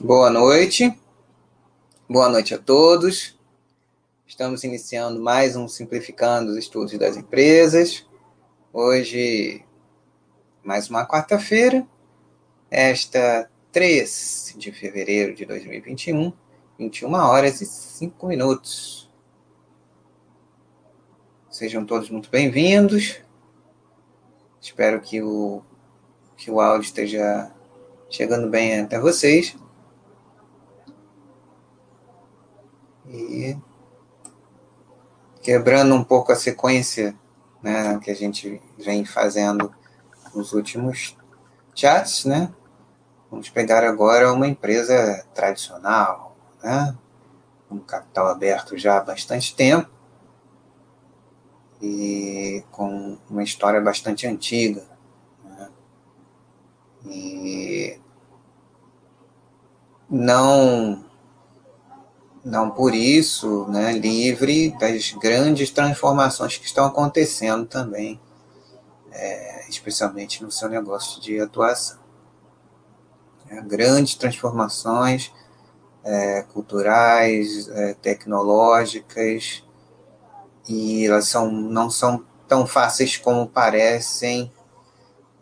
Boa noite. Boa noite a todos. Estamos iniciando mais um Simplificando os Estudos das Empresas. Hoje, mais uma quarta-feira, esta 3 de fevereiro de 2021, 21 horas e 5 minutos. Sejam todos muito bem-vindos. Espero que o, que o áudio esteja chegando bem até vocês. E quebrando um pouco a sequência né, que a gente vem fazendo nos últimos chats, né? Vamos pegar agora uma empresa tradicional, né? Um capital aberto já há bastante tempo e com uma história bastante antiga. Né? E não não por isso né, livre das grandes transformações que estão acontecendo também, é, especialmente no seu negócio de atuação. É, grandes transformações é, culturais, é, tecnológicas, e elas são, não são tão fáceis como parecem,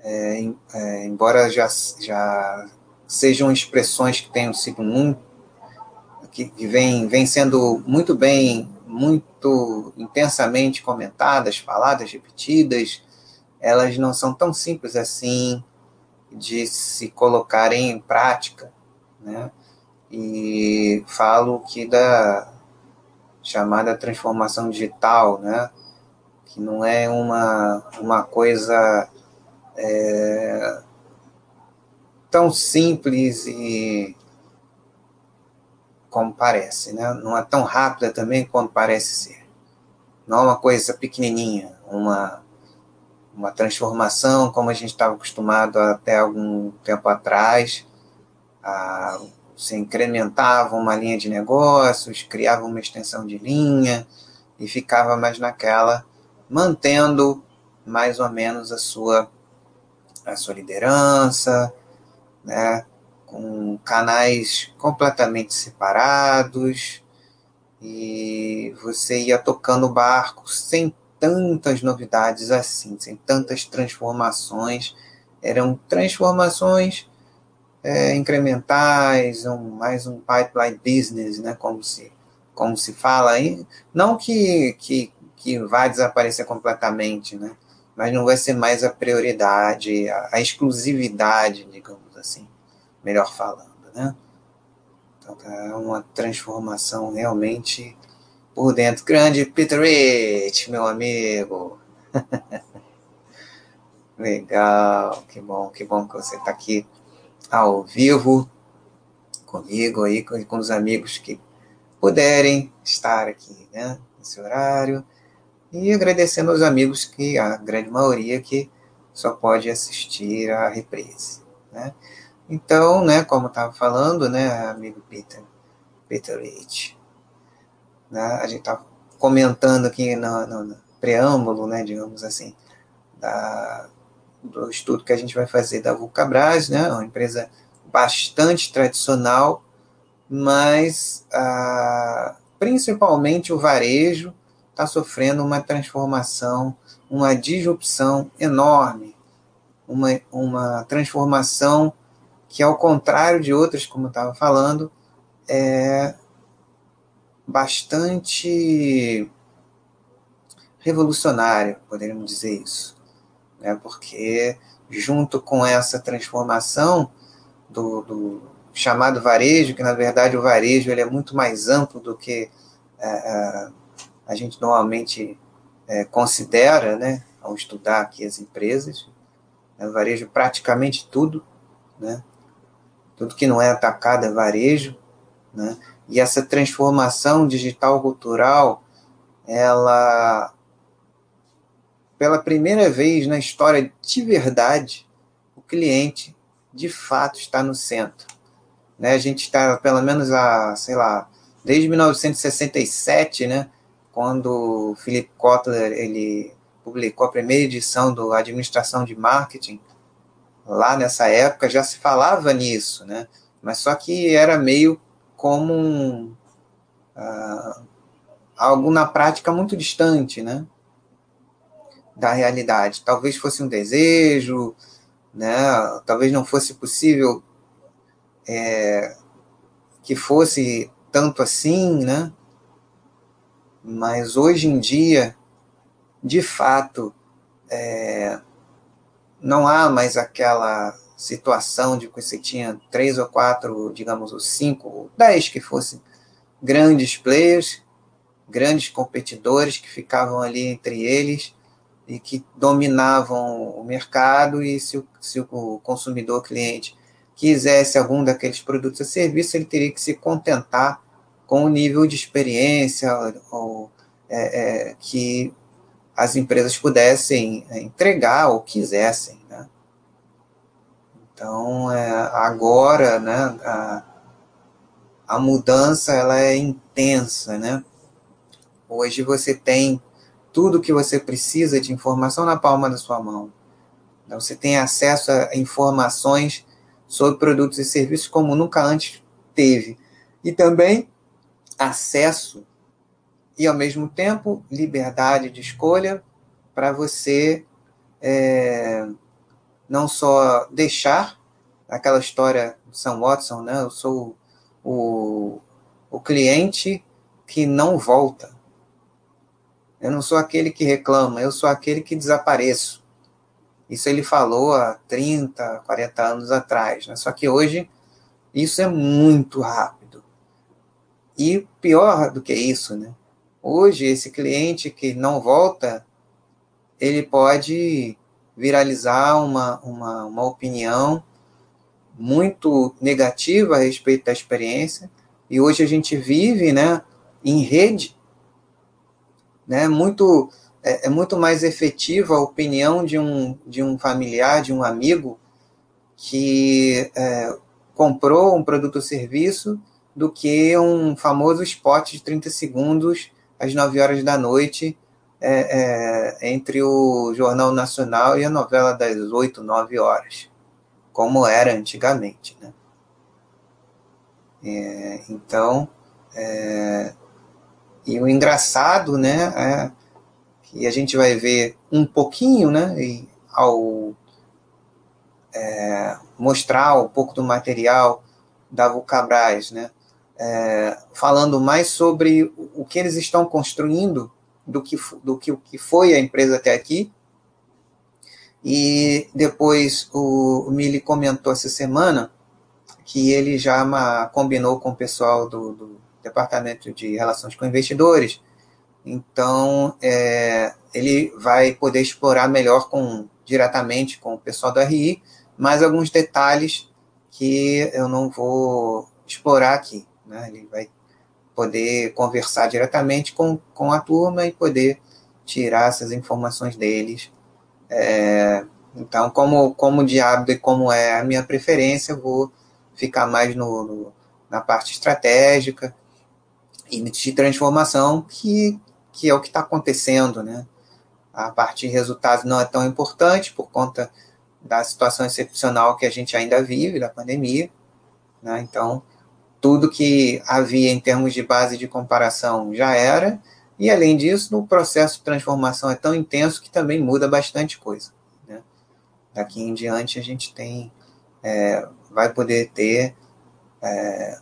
é, é, embora já, já sejam expressões que tenham sido muito que, que vem, vem sendo muito bem, muito intensamente comentadas, faladas, repetidas, elas não são tão simples assim de se colocarem em prática, né? E falo que da chamada transformação digital, né? Que não é uma, uma coisa é, tão simples e como parece, né? Não é tão rápida também quanto parece ser. Não é uma coisa pequenininha, uma uma transformação como a gente estava acostumado até algum tempo atrás. A, você incrementava uma linha de negócios, criava uma extensão de linha e ficava mais naquela, mantendo mais ou menos a sua a sua liderança, né? Com canais completamente separados e você ia tocando o barco sem tantas novidades assim, sem tantas transformações. Eram transformações é, incrementais, um, mais um pipeline business, né, como se, como se fala aí. Não que, que, que vai desaparecer completamente, né, mas não vai ser mais a prioridade, a, a exclusividade, digamos melhor falando, né? Então é uma transformação realmente por dentro. Grande Peter Rich, meu amigo. Legal, que bom, que bom que você está aqui ao vivo comigo aí, com, os amigos que puderem estar aqui, né, nesse horário. E agradecendo aos amigos que, a grande maioria, que só pode assistir a reprise, né. Então, né, como estava falando, né, amigo Peter, Peter Rich, né, a gente estava comentando aqui no, no, no, preâmbulo, né, digamos assim, da, do estudo que a gente vai fazer da Vulcabras, né, uma empresa bastante tradicional, mas ah, principalmente o varejo está sofrendo uma transformação, uma disrupção enorme, uma, uma transformação que ao contrário de outras, como estava falando, é bastante revolucionário, poderíamos dizer isso, né? porque junto com essa transformação do, do, chamado varejo, que na verdade o varejo ele é muito mais amplo do que é, é a gente normalmente é, considera, né, ao estudar aqui as empresas, é, o varejo praticamente tudo, né, tudo que não é atacado é varejo, né? E essa transformação digital cultural, ela pela primeira vez na história de verdade, o cliente de fato está no centro. Né? A gente está, pelo menos, a, sei lá, desde 1967, né, quando o Philip Kotler ele publicou a primeira edição do Administração de Marketing, lá nessa época já se falava nisso, né? mas só que era meio como um, uh, algo na prática muito distante, né? Da realidade. Talvez fosse um desejo, né? Talvez não fosse possível é, que fosse tanto assim, né? Mas hoje em dia, de fato, é, não há mais aquela situação de que você tinha três ou quatro, digamos, ou cinco, ou dez que fossem grandes players, grandes competidores que ficavam ali entre eles e que dominavam o mercado e se o, se o consumidor cliente quisesse algum daqueles produtos ou serviços, ele teria que se contentar com o nível de experiência ou, é, é, que as empresas pudessem entregar ou quisessem. Né? Então, é, agora, né, a, a mudança ela é intensa, né? Hoje você tem tudo que você precisa de informação na palma da sua mão. Então, você tem acesso a informações sobre produtos e serviços como nunca antes teve. E também acesso e, ao mesmo tempo, liberdade de escolha para você é, não só deixar aquela história do Sam Watson, né? Eu sou o, o cliente que não volta. Eu não sou aquele que reclama, eu sou aquele que desapareço. Isso ele falou há 30, 40 anos atrás. Né? Só que hoje isso é muito rápido. E pior do que isso, né? Hoje, esse cliente que não volta, ele pode viralizar uma, uma, uma opinião muito negativa a respeito da experiência, e hoje a gente vive né, em rede, né, muito, é, é muito mais efetiva a opinião de um, de um familiar, de um amigo, que é, comprou um produto ou serviço, do que um famoso spot de 30 segundos às 9 horas da noite, é, é, entre o Jornal Nacional e a novela das 8, 9 horas como era antigamente. Né? É, então, é, e o engraçado, né, é que a gente vai ver um pouquinho, né, e ao é, mostrar um pouco do material da Vulcabras, né, é, falando mais sobre o que eles estão construindo do que, do que o que foi a empresa até aqui e depois o, o Mili comentou essa semana que ele já uma, combinou com o pessoal do, do, Departamento de Relações com Investidores. Então, é, ele vai poder explorar melhor com, diretamente com o pessoal do RI, mais alguns detalhes que eu não vou explorar aqui. Né? Ele vai poder conversar diretamente com, com a turma e poder tirar essas informações deles é, então, como, como diabo e como é a minha preferência, eu vou ficar mais no, no, na parte estratégica e de transformação, que, que é o que está acontecendo. Né? A parte de resultados não é tão importante por conta da situação excepcional que a gente ainda vive, da pandemia. Né? Então, tudo que havia em termos de base de comparação já era, e, além disso, o processo de transformação é tão intenso que também muda bastante coisa. Né? Daqui em diante, a gente tem, é, vai poder ter é,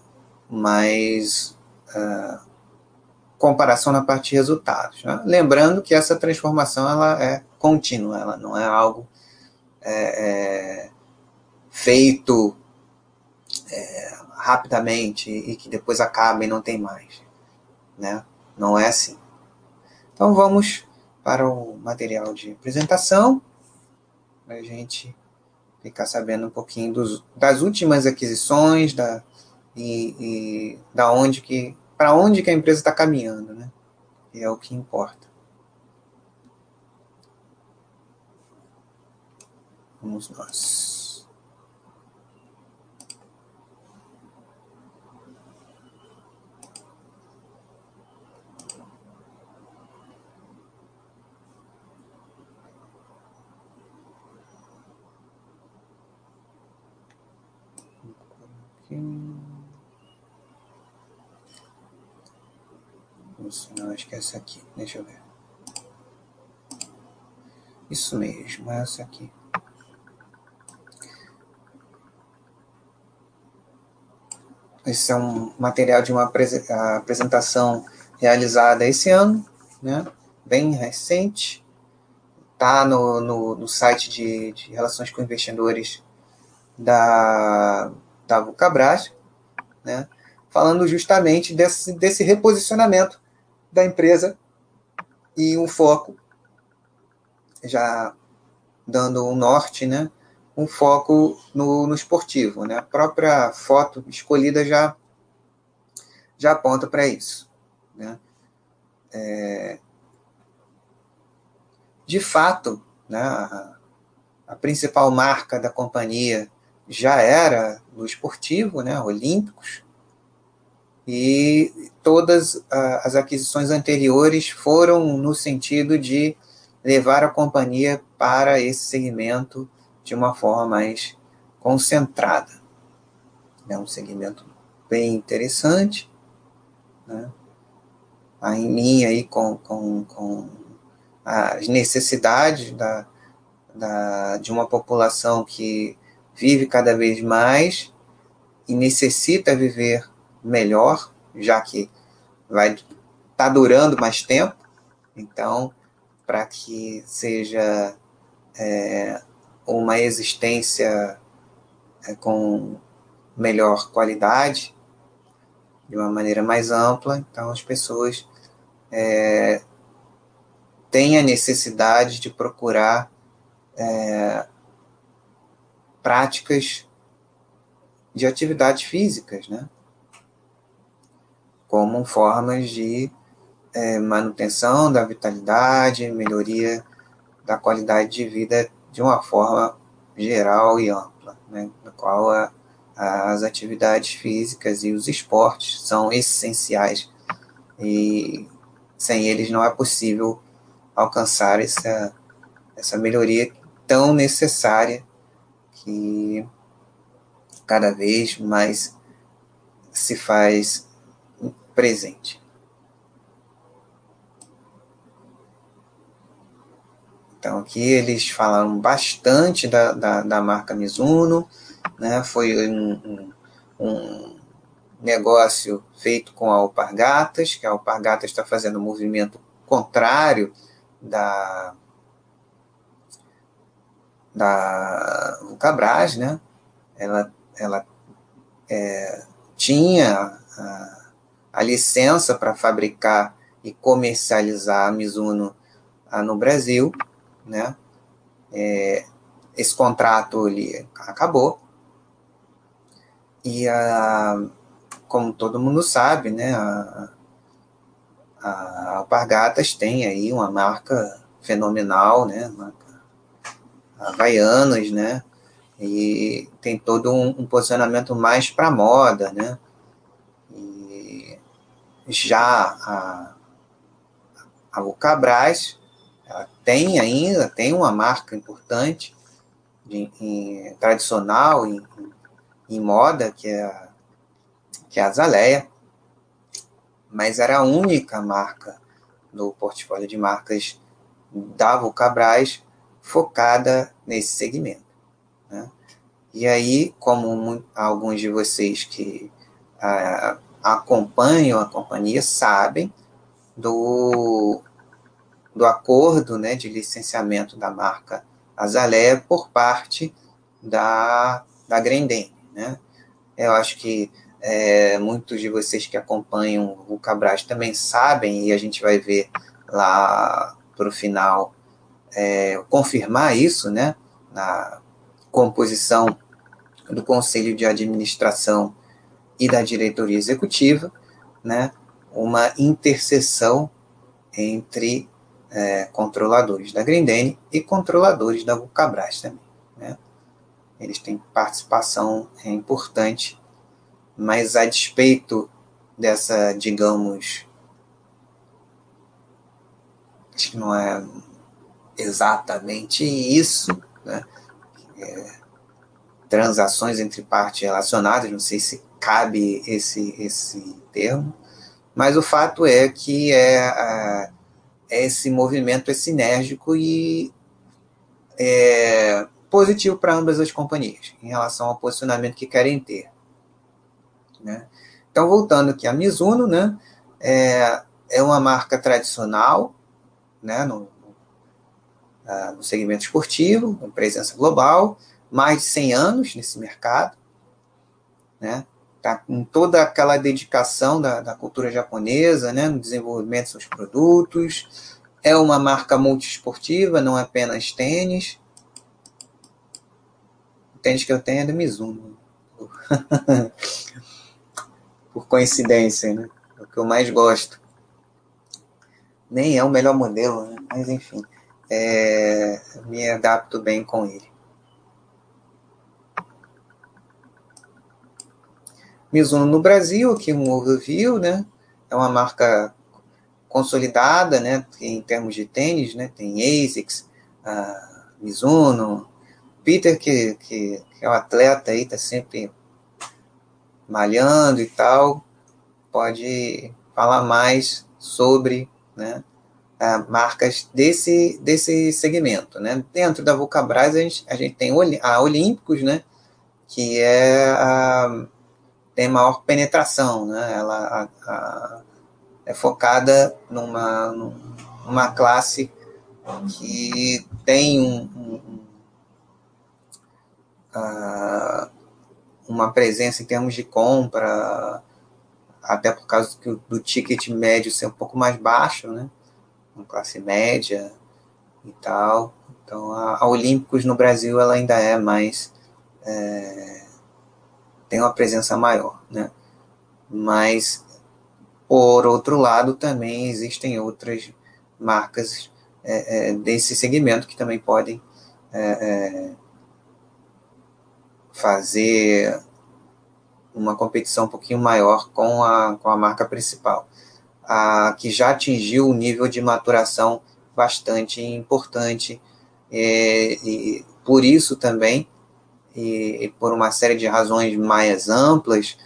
mais é, comparação na parte de resultados. Né? Lembrando que essa transformação ela é contínua, ela não é algo é, é, feito é, rapidamente e que depois acaba e não tem mais. Né? Não é assim. Então vamos para o material de apresentação, para a gente ficar sabendo um pouquinho dos, das últimas aquisições da, e, e da onde que para onde que a empresa está caminhando, né? E é o que importa. Vamos nós. Isso, não, acho que é essa aqui. Deixa eu ver. Isso mesmo, é essa aqui. Esse é um material de uma apresentação realizada esse ano, né? bem recente. Está no, no, no, site de, de, relações com investidores da, da Vulcabras, né? falando justamente desse, desse reposicionamento da empresa e um foco, já dando um norte, né? um foco no, no esportivo. Né? A própria foto escolhida já, já aponta para isso. Né? É, de fato, né, a, a, principal marca da companhia já era no esportivo, né, Olímpicos, e todas as aquisições anteriores foram no sentido de levar a companhia para esse segmento de uma forma mais concentrada. É um segmento bem interessante, né? em linha aí com, com, com as necessidades da, da, de uma população que vive cada vez mais e necessita viver melhor, já que vai estar tá durando mais tempo. Então, para que seja é, uma existência é, com melhor qualidade, de uma maneira mais ampla, então as pessoas é, têm a necessidade de procurar é, práticas de atividades físicas, né? Como formas de é, manutenção da vitalidade, melhoria da qualidade de vida de uma forma geral e ampla, né, na qual a, as atividades físicas e os esportes são essenciais e sem eles não é possível alcançar essa, essa melhoria tão necessária que cada vez mais se faz presente. Então, aqui eles falaram bastante da, da, da marca Mizuno, né? foi um, um, um, negócio feito com a Alpargatas, que a Alpargatas está fazendo um movimento contrário da, da Vulcabras, né? ela, ela é, tinha a, a licença para fabricar e comercializar a Mizuno ah, no Brasil, né? É, esse contrato ele acabou e a, como todo mundo sabe, né? A, a Alpargatas tem aí uma marca fenomenal, né? Marca Havaianas, né? E tem todo um, um posicionamento mais para moda, né? E já a, a Vulcabras ela tem ainda, tem uma marca importante, de, em, tradicional, em, em, moda, que é, a, que é a Zaleia, mas era a única marca do portfólio de marcas da Vulcabras focada nesse segmento. Né? E aí, como alguns de vocês que ah, acompanham a companhia sabem do do acordo né, de licenciamento da marca Azalea por parte da, da Grendene. Né? Eu acho que é, muitos de vocês que acompanham o Cabras também sabem, e a gente vai ver lá para o final é, confirmar isso, né, na composição do Conselho de Administração e da Diretoria Executiva, né, uma interseção entre é, controladores da Grindene e controladores da Vulcabras também. Né? Eles têm participação é, importante, mas a despeito dessa, digamos, acho que não é exatamente isso, né? É, transações entre partes relacionadas, não sei se cabe esse, esse termo, mas o fato é que é, é esse movimento é sinérgico e é positivo para ambas as companhias em relação ao posicionamento que querem ter. Né? Então, voltando aqui a Mizuno, né, é, é uma marca tradicional né, no, no segmento esportivo, com presença global, mais de 100 anos nesse mercado, né? Tá com toda aquela dedicação da, da cultura japonesa, né, no desenvolvimento dos seus produtos. É uma marca multiesportiva, não é apenas tênis. O tênis que eu tenho é do Mizuno. Por coincidência, né? É o que eu mais gosto. Nem é o melhor modelo, né? mas enfim é, me adapto bem com ele. Mizuno no Brasil, aqui um overview, né? É uma marca consolidada, né? Em termos de tênis, né? Tem ASICS, Mizuno, Peter que, que, que é um atleta aí, tá sempre malhando e tal, pode falar mais sobre, né? Marcas desse, desse segmento. Né? Dentro da Vulcabras, a gente, a gente tem a Olímpicos, né? que é a, tem maior penetração. Né? Ela a, a, é focada numa, numa classe que tem um, um, uh, uma presença em termos de compra, até por causa do, do ticket médio ser um pouco mais baixo, né? Uma classe média e tal. Então, a, a Olímpicos no Brasil ela ainda é mais. É, tem uma presença maior, né? Mas, por outro lado, também existem outras marcas é, é, desse segmento que também podem é, é, fazer uma competição um pouquinho maior com a, com a marca principal que já atingiu um nível de maturação bastante importante. É, e por isso também, e, e, por uma série de razões mais amplas,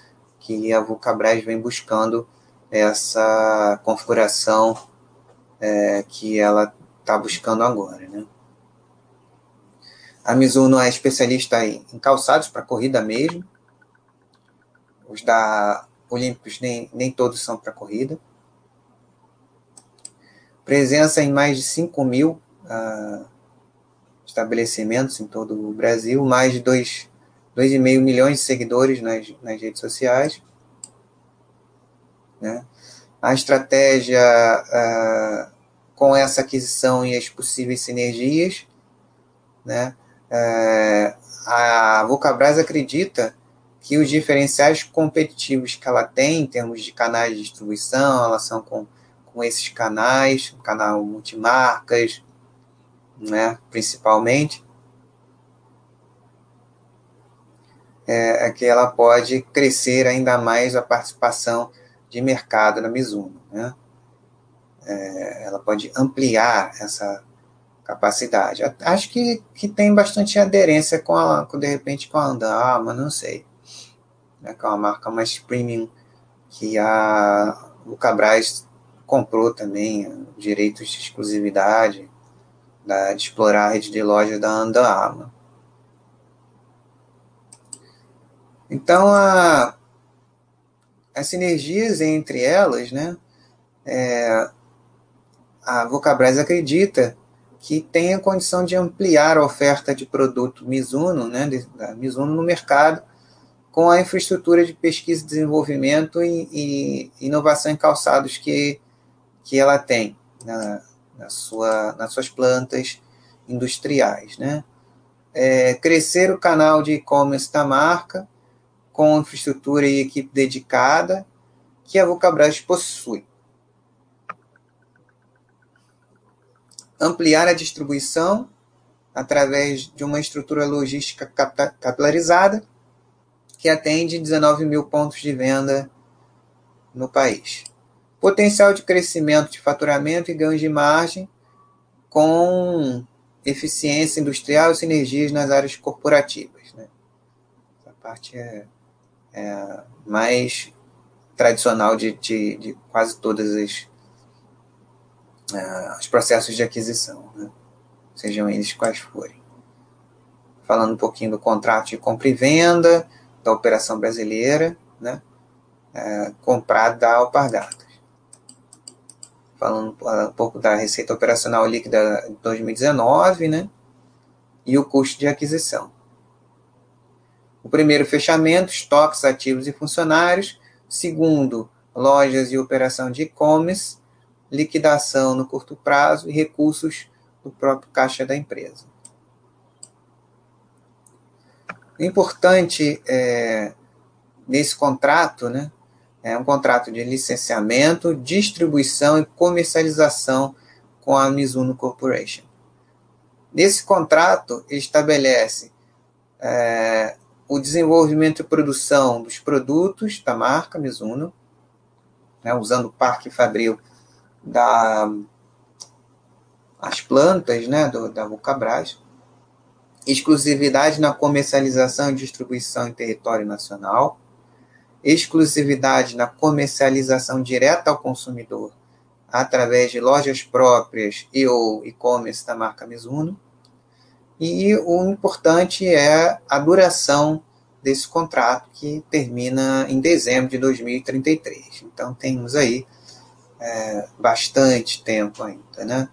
que a Vulcabras vem buscando essa configuração é, que ela está buscando agora. Né? A Mizuno é especialista em, em calçados para corrida mesmo. Os da Olímpicos nem, nem todos são para corrida presença em mais de 5 mil uh, estabelecimentos em todo o Brasil, mais de 2,5 milhões de seguidores nas, nas redes sociais. Né? A estratégia uh, com essa aquisição e as possíveis sinergias, né? Uh, a Vulcabras acredita que os diferenciais competitivos que ela tem em termos de canais de distribuição, relação com com esses canais, o canal multimarcas, né, principalmente, é, é, que ela pode crescer ainda mais a participação de mercado na Mizuno. Né? É, ela pode ampliar essa capacidade. Acho que, que tem bastante aderência com, a, com de repente, com a Anda mas não sei. Né, que é uma marca mais premium que a Lucabras comprou também direitos de exclusividade da, de explorar a rede de lojas da Armour. Então, a, as sinergias entre elas, né, é, a Vocabras acredita que tem a condição de ampliar a oferta de produto Mizuno, né, da Mizuno no mercado, com a infraestrutura de pesquisa desenvolvimento e, e inovação em calçados que que ela tem na, na sua, nas suas plantas industriais. Né? É, crescer o canal de e-commerce da marca com infraestrutura e equipe dedicada que a Vulcabras possui. Ampliar a distribuição através de uma estrutura logística capilarizada que atende 19 mil pontos de venda no país potencial de crescimento de faturamento e ganhos de margem com eficiência industrial e sinergias nas áreas corporativas. Né? parte é, é mais tradicional de, de, de quase todas as uh, os processos de aquisição, né? sejam eles quais forem. Falando um pouquinho do contrato de compra e venda, da operação brasileira, né? Uh, comprado da Alpargatas. Falando um pouco da receita operacional líquida de 2019, né? E o custo de aquisição. O primeiro fechamento, estoques ativos e funcionários. Segundo, lojas e operação de e-commerce liquidação no curto prazo e recursos do próprio caixa da empresa. O importante é, nesse contrato, né, é um contrato de licenciamento, distribuição e comercialização com a Mizuno Corporation. Nesse contrato, estabelece é, o desenvolvimento e produção dos produtos da marca Mizuno, né, usando o parque fabril da as plantas né, do, da Vulcabras, exclusividade na comercialização e distribuição em território nacional, exclusividade na comercialização direta ao consumidor através de lojas próprias e ou e-commerce da marca Mizuno. E o importante é a duração desse contrato, que termina em dezembro de 2033. Então, temos aí é, bastante tempo ainda, né?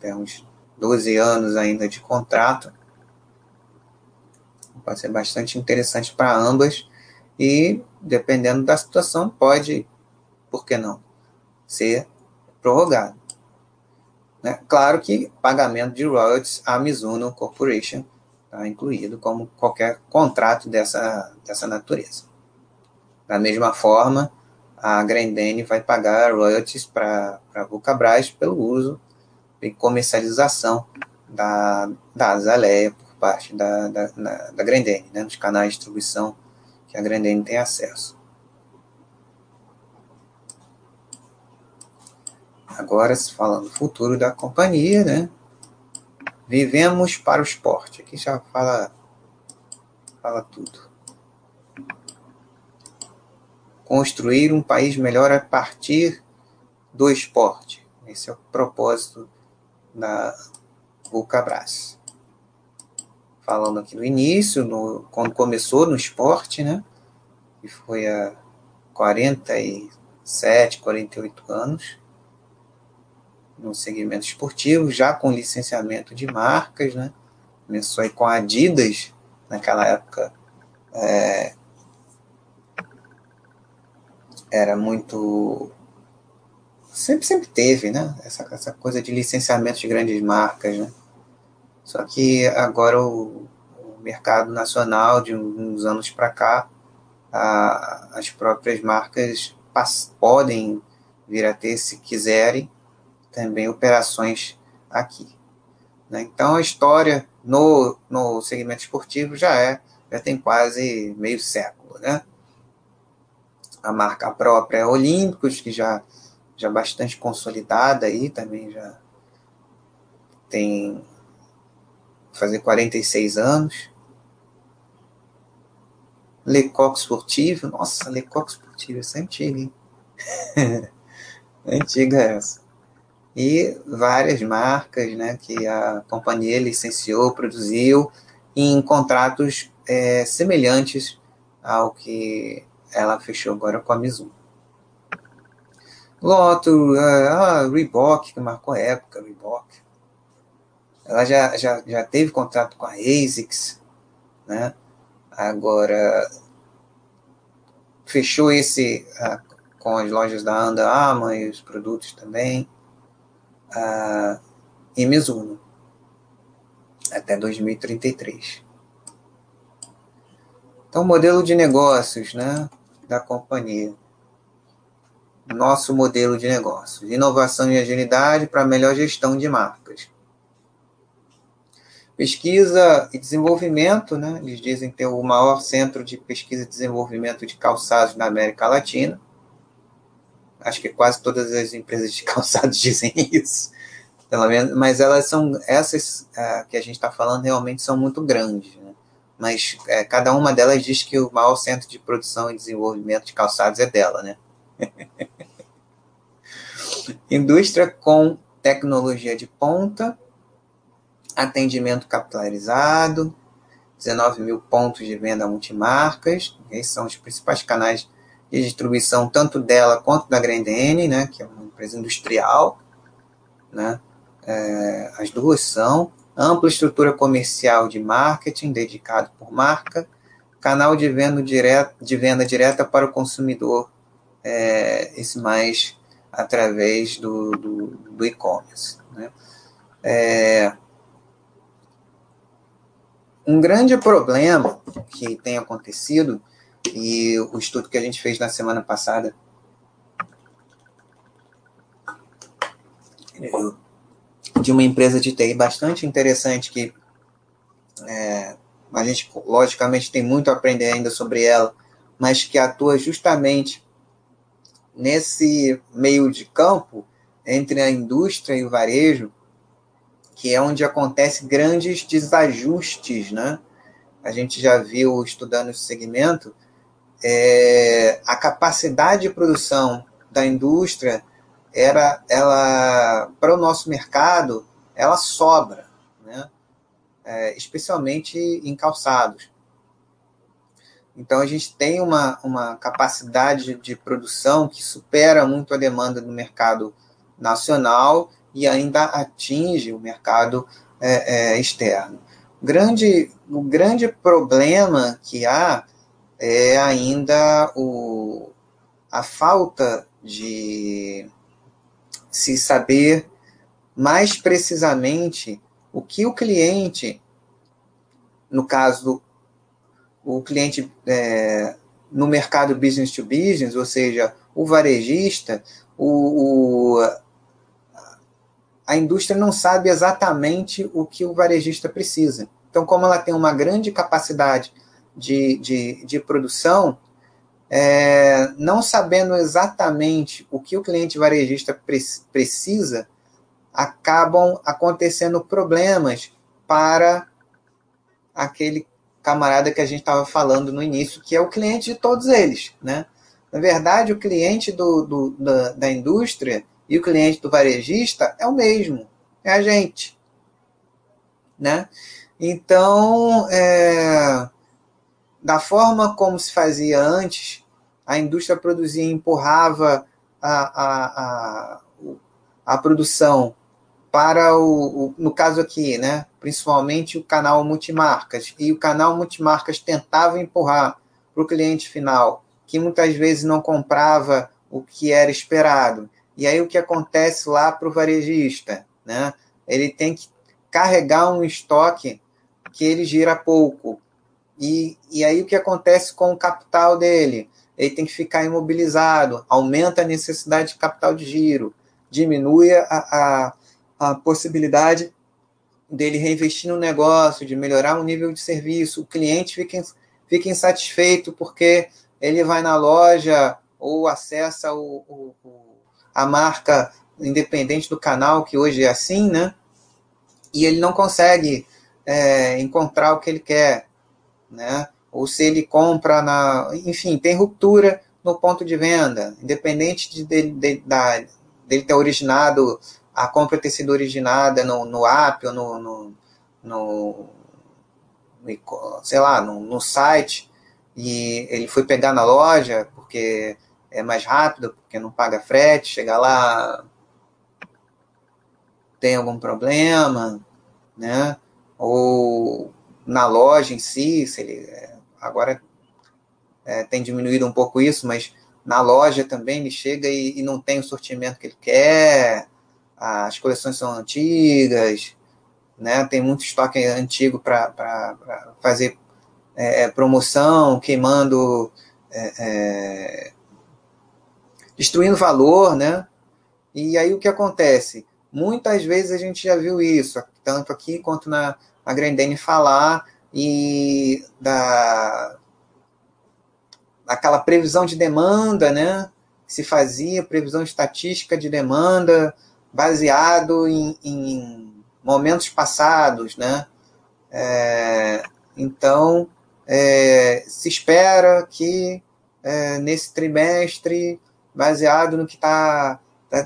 Temos 12 anos ainda de contrato. Pode ser bastante interessante para ambas e, dependendo da situação, pode, por que não, ser prorrogado. Né? Claro que pagamento de royalties à Mizuno Corporation está incluído como qualquer contrato dessa, dessa natureza. Da mesma forma, a Grendene vai pagar royalties para a Vulcabras pelo uso e comercialização da, da Azaleia por parte da, da, da Grendene, né, nos canais de distribuição que a Grendene tem acesso. Agora, se falando do futuro da companhia, né? Vivemos para o esporte. Aqui já fala, fala tudo construir um país melhor a partir do esporte. Esse é o propósito da Vulcabras. Falando aqui no início, no, quando começou no esporte, né? Que foi há 47, 48 anos, no segmento esportivo, já com licenciamento de marcas, né? Começou aí com a Adidas, naquela época, é, era muito. Sempre, sempre teve, né? Essa, essa coisa de licenciamento de grandes marcas, né? Só que agora o, mercado nacional, de uns anos para cá, a, as próprias marcas podem vir a ter, se quiserem, também operações aqui. Né? Então a história no, no segmento esportivo já é, já tem quase meio século, né? a marca própria Olímpicos, que já já bastante consolidada aí, também já tem fazer 46 anos. Lecoq Sportivo, nossa, Lecoq Sportivo, essa é antiga, hein? antiga essa. E várias marcas né, que a companhia licenciou, produziu em contratos é, semelhantes ao que ela fechou agora com a Mizuno. Loto, a ah, Reebok, que marcou época, Reebok. Ela já, já, já teve contrato com a ASICS, né? Agora, fechou esse com as lojas da Under Armour e os produtos também. Uh, e Mizuno, até 2033. Então, modelo de negócios, né? da companhia. Nosso modelo de negócios. Inovação e agilidade para melhor gestão de marcas. Pesquisa e desenvolvimento, né? Eles dizem ter o maior centro de pesquisa e desenvolvimento de calçados na América Latina. Acho que quase todas as empresas de calçados dizem isso. Pelo menos, mas elas são essas uh, que a gente está falando realmente são muito grandes. Né? mas é, cada uma delas diz que o maior centro de produção e desenvolvimento de calçados é dela, né? Indústria com tecnologia de ponta, atendimento capitalizado, 19 mil pontos de venda multimarcas, esses são os principais canais de distribuição, tanto dela quanto da Grendene, né, que é uma empresa industrial, né, é, as duas são, ampla estrutura comercial de marketing dedicado por marca, canal de venda, direto, de venda direta para o consumidor, é, esse mais através do, do, do e-commerce. Né? É, um grande problema que tem acontecido, e o estudo que a gente fez na semana passada, de uma empresa de TI bastante interessante que é, a gente, logicamente, tem muito a aprender ainda sobre ela, mas que atua justamente nesse meio de campo entre a indústria e o varejo, que é onde acontece grandes desajustes, né? A gente já viu estudando esse segmento, é, a capacidade de produção da indústria era ela para o nosso mercado ela sobra, né? É, especialmente em calçados. Então a gente tem uma, uma capacidade de produção que supera muito a demanda do mercado nacional e ainda atinge o mercado é, é, externo. Grande, o grande problema que há é ainda o, a falta de se saber mais precisamente o que o cliente, no caso, o cliente é, no mercado business to business, ou seja, o varejista, o, o, a indústria não sabe exatamente o que o varejista precisa. Então, como ela tem uma grande capacidade de, de, de produção, é, não sabendo exatamente o que o cliente varejista pre precisa, acabam acontecendo problemas para aquele camarada que a gente estava falando no início, que é o cliente de todos eles. Né? Na verdade, o cliente do, do da, da indústria e o cliente do varejista é o mesmo, é a gente. Né? Então, é, da forma como se fazia antes, a indústria produzia e empurrava a, a, a, a produção para o, o, no caso aqui, né, principalmente o canal multimarcas, e o canal multimarcas tentava empurrar para o cliente final, que muitas vezes não comprava o que era esperado. E aí o que acontece lá para o varejista? Né? Ele tem que carregar um estoque que ele gira pouco. E, e aí o que acontece com o capital dele? Ele tem que ficar imobilizado, aumenta a necessidade de capital de giro, diminui a, a, a possibilidade dele reinvestir no negócio, de melhorar o nível de serviço, o cliente fica, fica insatisfeito porque ele vai na loja ou acessa o, o, a marca independente do canal, que hoje é assim, né? E ele não consegue é, encontrar o que ele quer, né? Ou se ele compra na. Enfim, tem ruptura no ponto de venda, independente de, de, de, da, dele ter originado, a compra ter sido originada no, no app ou no, no, no, sei lá, no, no site, e ele foi pegar na loja porque é mais rápido, porque não paga frete, chegar lá tem algum problema, né? ou na loja em si, se ele é, agora é, tem diminuído um pouco isso, mas na loja também ele chega e, e, não tem o sortimento que ele quer, as coleções são antigas, né? tem muito estoque antigo para fazer é, é, promoção, queimando, é, é, destruindo valor, né? E aí o que acontece? Muitas vezes a gente já viu isso, tanto aqui quanto na a Grandene falar e da aquela previsão de demanda, né? Se fazia previsão estatística de demanda baseado em, em momentos passados, né? É, Então, é, se espera que é, nesse trimestre, baseado no que está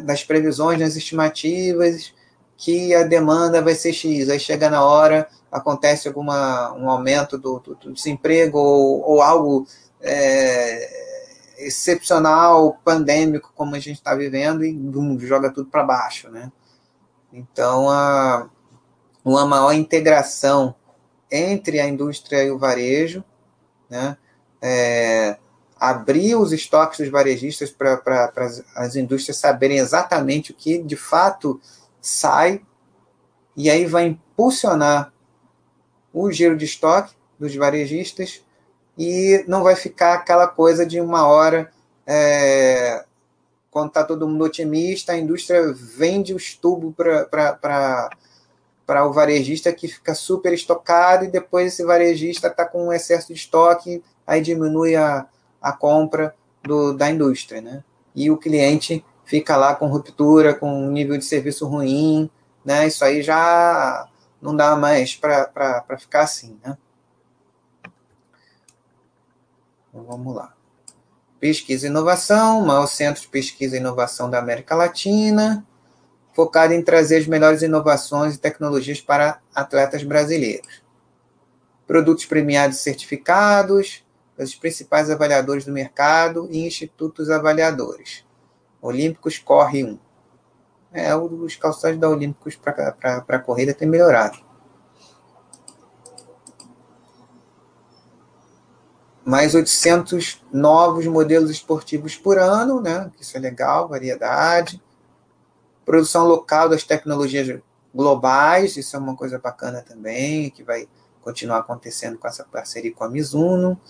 das previsões, nas estimativas, que a demanda vai ser X. Aí chega na hora, acontece alguma um aumento do, do, do desemprego ou, ou algo é, excepcional, pandêmico, como a gente está vivendo, e bum, joga tudo para baixo. Né? Então, a, uma maior integração entre a indústria e o varejo, né? É, abrir os estoques dos varejistas para as indústrias saberem exatamente o que de fato sai, e aí vai impulsionar o giro de estoque dos varejistas e não vai ficar aquela coisa de uma hora, é, quando está todo mundo otimista, a indústria vende os tubos para o varejista que fica super estocado e depois esse varejista está com um excesso de estoque, aí diminui a, a compra do, da indústria, né? E o cliente fica lá com ruptura, com um nível de serviço ruim, né? Isso aí já não dá mais para ficar assim, né? Então, vamos lá. Pesquisa e inovação, maior centro de pesquisa e inovação da América Latina, focado em trazer as melhores inovações e tecnologias para atletas brasileiros. Produtos premiados e certificados, pelos principais avaliadores do mercado e institutos avaliadores. Olímpicos corre 1. É, os calçados da Olímpicos para a corrida tem melhorado. Mais 800 novos modelos esportivos por ano, né? Isso é legal, variedade Produção local das tecnologias globais, isso é uma coisa bacana também, que vai continuar acontecendo com essa parceria com a Mizuno.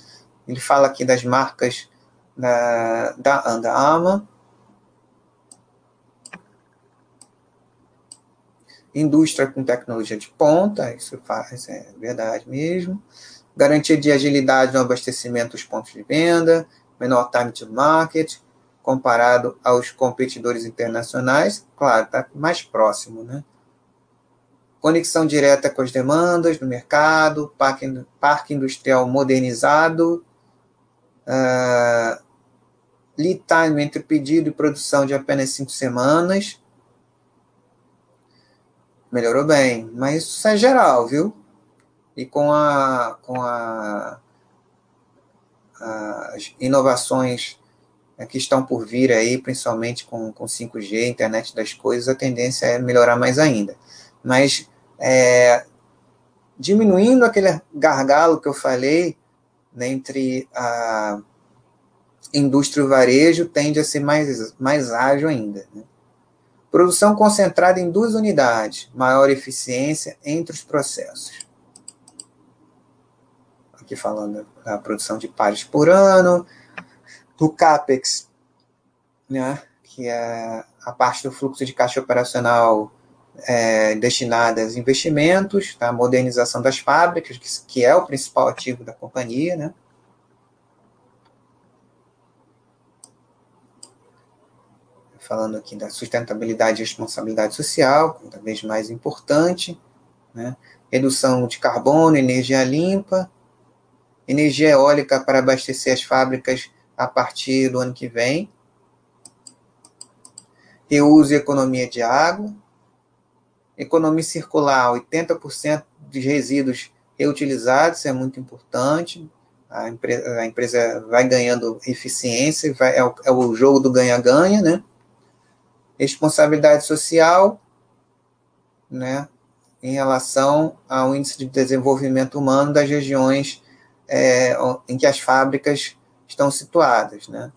Ele fala aqui das marcas da, da Under Armour. Indústria com tecnologia de ponta, isso faz, é verdade mesmo. Garantia de agilidade no abastecimento dos pontos de venda, menor time to market, comparado aos competidores internacionais, claro, está mais próximo, né? Conexão direta com as demandas do mercado, parque, parque industrial modernizado, uh, lead time entre pedido e produção de apenas cinco semanas. Melhorou bem, mas isso é geral, viu? E com, a, com a, as inovações né, que estão por vir aí, principalmente com, com 5G, internet das coisas, a tendência é melhorar mais ainda. Mas é, diminuindo aquele gargalo que eu falei né, entre a indústria e o varejo, tende a ser mais, mais ágil ainda. Né? Produção concentrada em duas unidades, maior eficiência entre os processos. Aqui falando da produção de pares por ano, do CAPEX, né, que é a parte do fluxo de caixa operacional é, destinada aos investimentos, tá, a modernização das fábricas, que, que é o principal ativo da companhia, né, falando aqui da sustentabilidade e responsabilidade social, cada vez mais importante, né? redução de carbono, energia limpa, energia eólica para abastecer as fábricas a partir do ano que vem. Reuso e economia de água. Economia circular, 80% dos resíduos reutilizados, é muito importante. A empresa, a empresa vai ganhando eficiência, vai, é, o, é o jogo do ganha-ganha, né? Responsabilidade social, né? Em relação ao índice de desenvolvimento humano das regiões é, em que as fábricas estão situadas, né?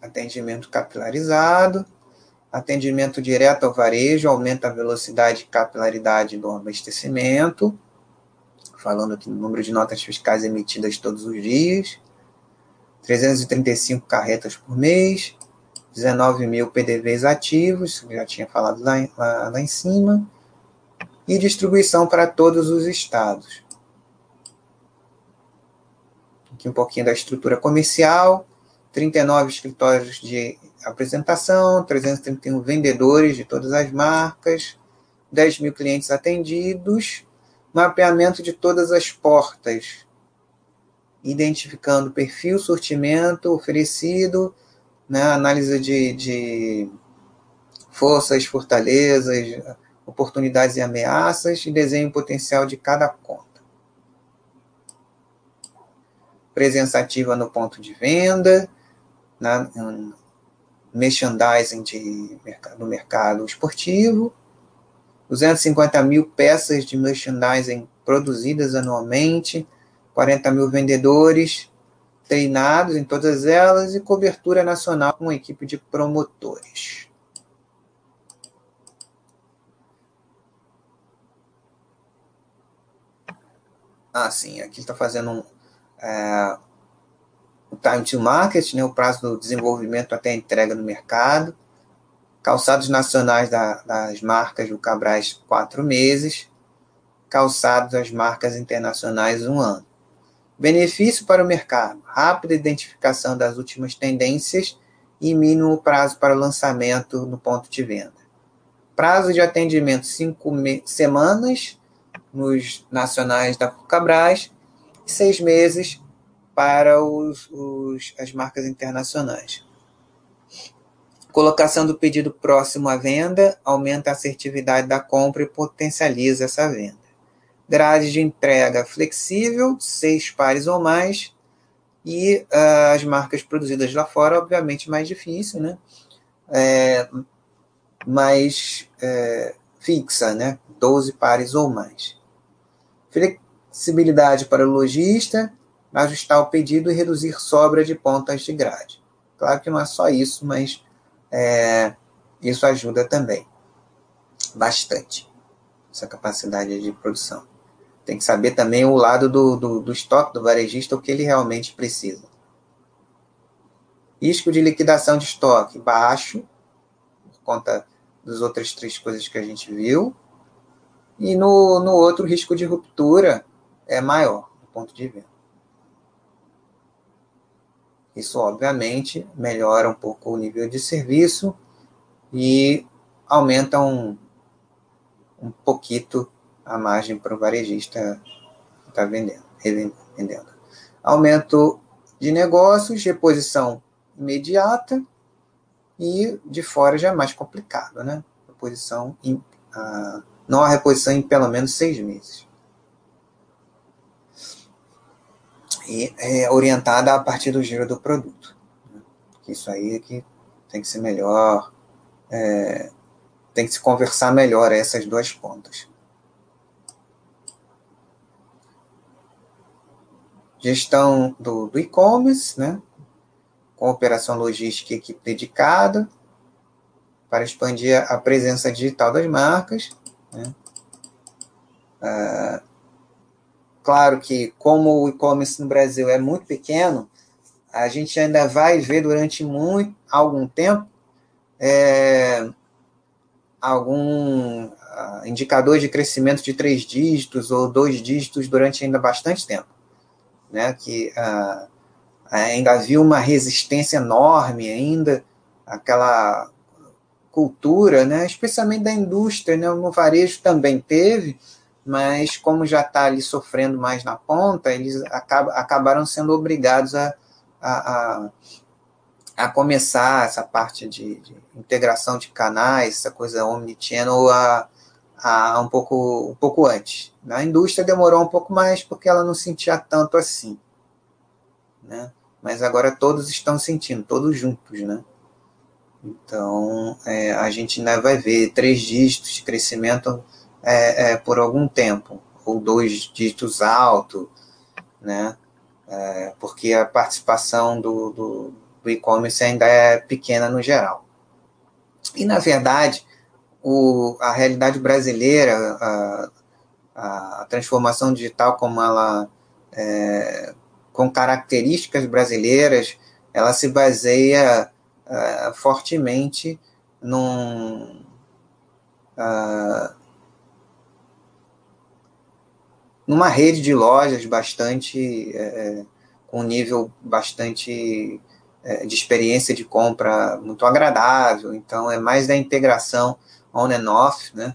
Atendimento capilarizado, atendimento direto ao varejo, aumenta a velocidade e capilaridade do abastecimento, falando aqui no número de notas fiscais emitidas todos os dias, 335 carretas por mês, 19 mil PDVs ativos, já tinha falado lá, lá, lá em cima, e distribuição para todos os estados. Aqui um pouquinho da estrutura comercial, 39 escritórios de apresentação, 331 vendedores de todas as marcas, 10 mil clientes atendidos, mapeamento de todas as portas, identificando perfil, sortimento oferecido, né, análise de, de forças, fortalezas, oportunidades e ameaças e desenho potencial de cada conta. Presença ativa no ponto de venda, na, merchandising de, no mercado esportivo, 250 mil peças de merchandising produzidas anualmente, 40 mil vendedores treinados em todas elas e cobertura nacional com uma equipe de promotores. Ah, sim, aqui está fazendo um, é, o time to market, né, o prazo do desenvolvimento até a entrega no mercado, calçados nacionais da, das marcas do Cabrais, quatro meses, calçados das marcas internacionais, um ano. Benefício para o mercado: rápida identificação das últimas tendências e mínimo prazo para lançamento no ponto de venda. Prazo de atendimento: cinco semanas nos nacionais da Cabrais e seis meses para os, os, as marcas internacionais. Colocação do pedido próximo à venda aumenta a assertividade da compra e potencializa essa venda. Grade de entrega flexível, seis pares ou mais. E uh, as marcas produzidas lá fora, obviamente, mais difícil, né? É, mais é, fixa, né? 12 pares ou mais. Flexibilidade para o lojista, ajustar o pedido e reduzir sobra de pontas de grade. Claro que não é só isso, mas é, isso ajuda também bastante essa capacidade de produção. Tem que saber também o lado do, do, do estoque do varejista, o que ele realmente precisa. Risco de liquidação de estoque baixo, por conta das outras três coisas que a gente viu. E no, no outro, risco de ruptura é maior, do ponto de vista. Isso, obviamente, melhora um pouco o nível de serviço e aumenta um, um pouquinho a margem para o varejista que está vendendo. Aumento de negócios, reposição imediata e de fora já é mais complicado, né? Reposição em, a, não há reposição em pelo menos seis meses. E é, orientada a partir do giro do produto. Né? Isso aí é que tem que ser melhor, é, tem que se conversar melhor essas duas pontas. Gestão do, do e-commerce, né? com operação logística e equipe dedicada, para expandir a presença digital das marcas. Né? Ah, Claro que, como o e-commerce no Brasil é muito pequeno, a gente ainda vai ver durante muito, algum tempo é, algum uh, indicador de crescimento de três dígitos ou dois dígitos durante ainda bastante tempo. Né? Que uh, ainda havia uma resistência enorme ainda, aquela cultura, né? especialmente da indústria, né? no varejo também teve, mas como já está ali sofrendo mais na ponta, eles acab acabaram sendo obrigados a, a, a, a, começar essa parte de, de, integração de canais, essa coisa omnichannel, a, a um, pouco, um pouco antes. Na indústria demorou um pouco mais porque ela não sentia tanto assim. Né? Mas agora todos estão sentindo, todos juntos, né? Então, é, a gente ainda vai ver três dígitos de crescimento é, é, por algum tempo, ou dois dígitos alto, né? É, porque a participação do, do, do e-commerce ainda é pequena no geral. E, na verdade, o, a realidade brasileira, a, a transformação digital como ela é, com características brasileiras, ela se baseia uh, fortemente num, numa rede de lojas bastante é, é, com um nível bastante é, de experiência de compra muito agradável. Então, é mais da integração on and off, né?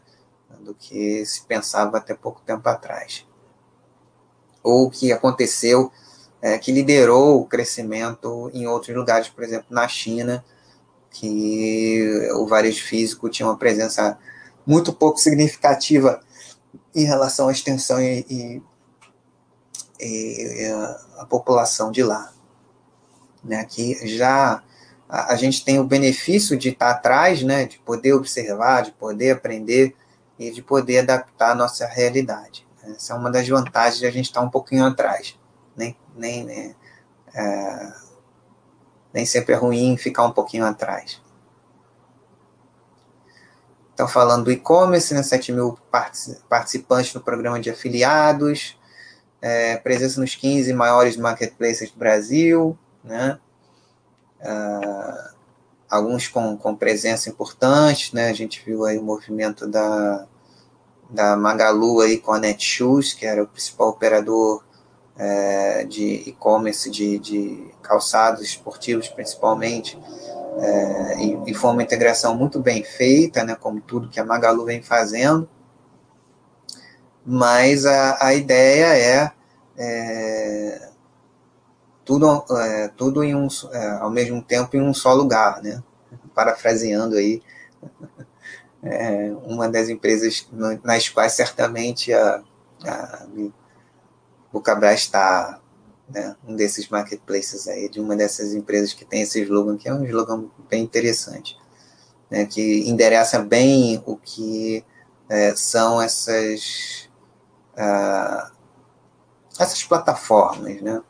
Do que se pensava até pouco tempo atrás. Ou que aconteceu, é, que liderou o crescimento em outros lugares, por exemplo, na China, que o varejo físico tinha uma presença muito pouco significativa em relação à extensão e, e, e a, a população de lá né, que já a, a, gente tem o benefício de estar atrás, né, de poder observar, de poder aprender e de poder adaptar a nossa realidade. Essa é uma das vantagens de a gente estar um pouquinho atrás. Nem, nem, né, é, nem sempre é ruim ficar um pouquinho atrás. Então, falando do e-commerce, né, 7 mil participantes no programa de afiliados, é, presença nos 15 maiores marketplaces do Brasil, né? Uh, alguns com, com presença importante, né? A gente viu aí o movimento da, da Magalu aí com a Netshoes, que era o principal operador é, de e-commerce de, de calçados esportivos, principalmente, é, e, e, foi uma integração muito bem feita, né? Como tudo que a Magalu vem fazendo. Mas a, a ideia é, é tudo, é, tudo em um, é, ao mesmo tempo em um só lugar, né? Parafraseando aí é, uma das empresas nas quais certamente a, a Bucabras está, né? um desses marketplaces aí, de uma dessas empresas que tem esse slogan, que é um slogan bem interessante, né? que endereça bem o que é, são essas, uh, essas plataformas, né?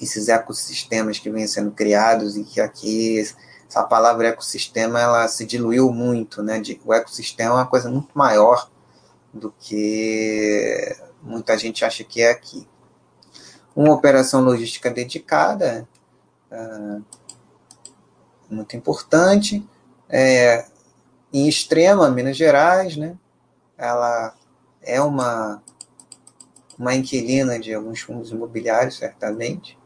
esses ecossistemas que vêm sendo criados e que aqui essa palavra ecossistema ela se diluiu muito, né? O ecossistema é uma coisa muito maior do que muita gente acha que é aqui. Uma operação logística dedicada, uh, muito importante, é, em Extrema, Minas Gerais, né? Ela é uma uma inquilina de alguns fundos imobiliários, certamente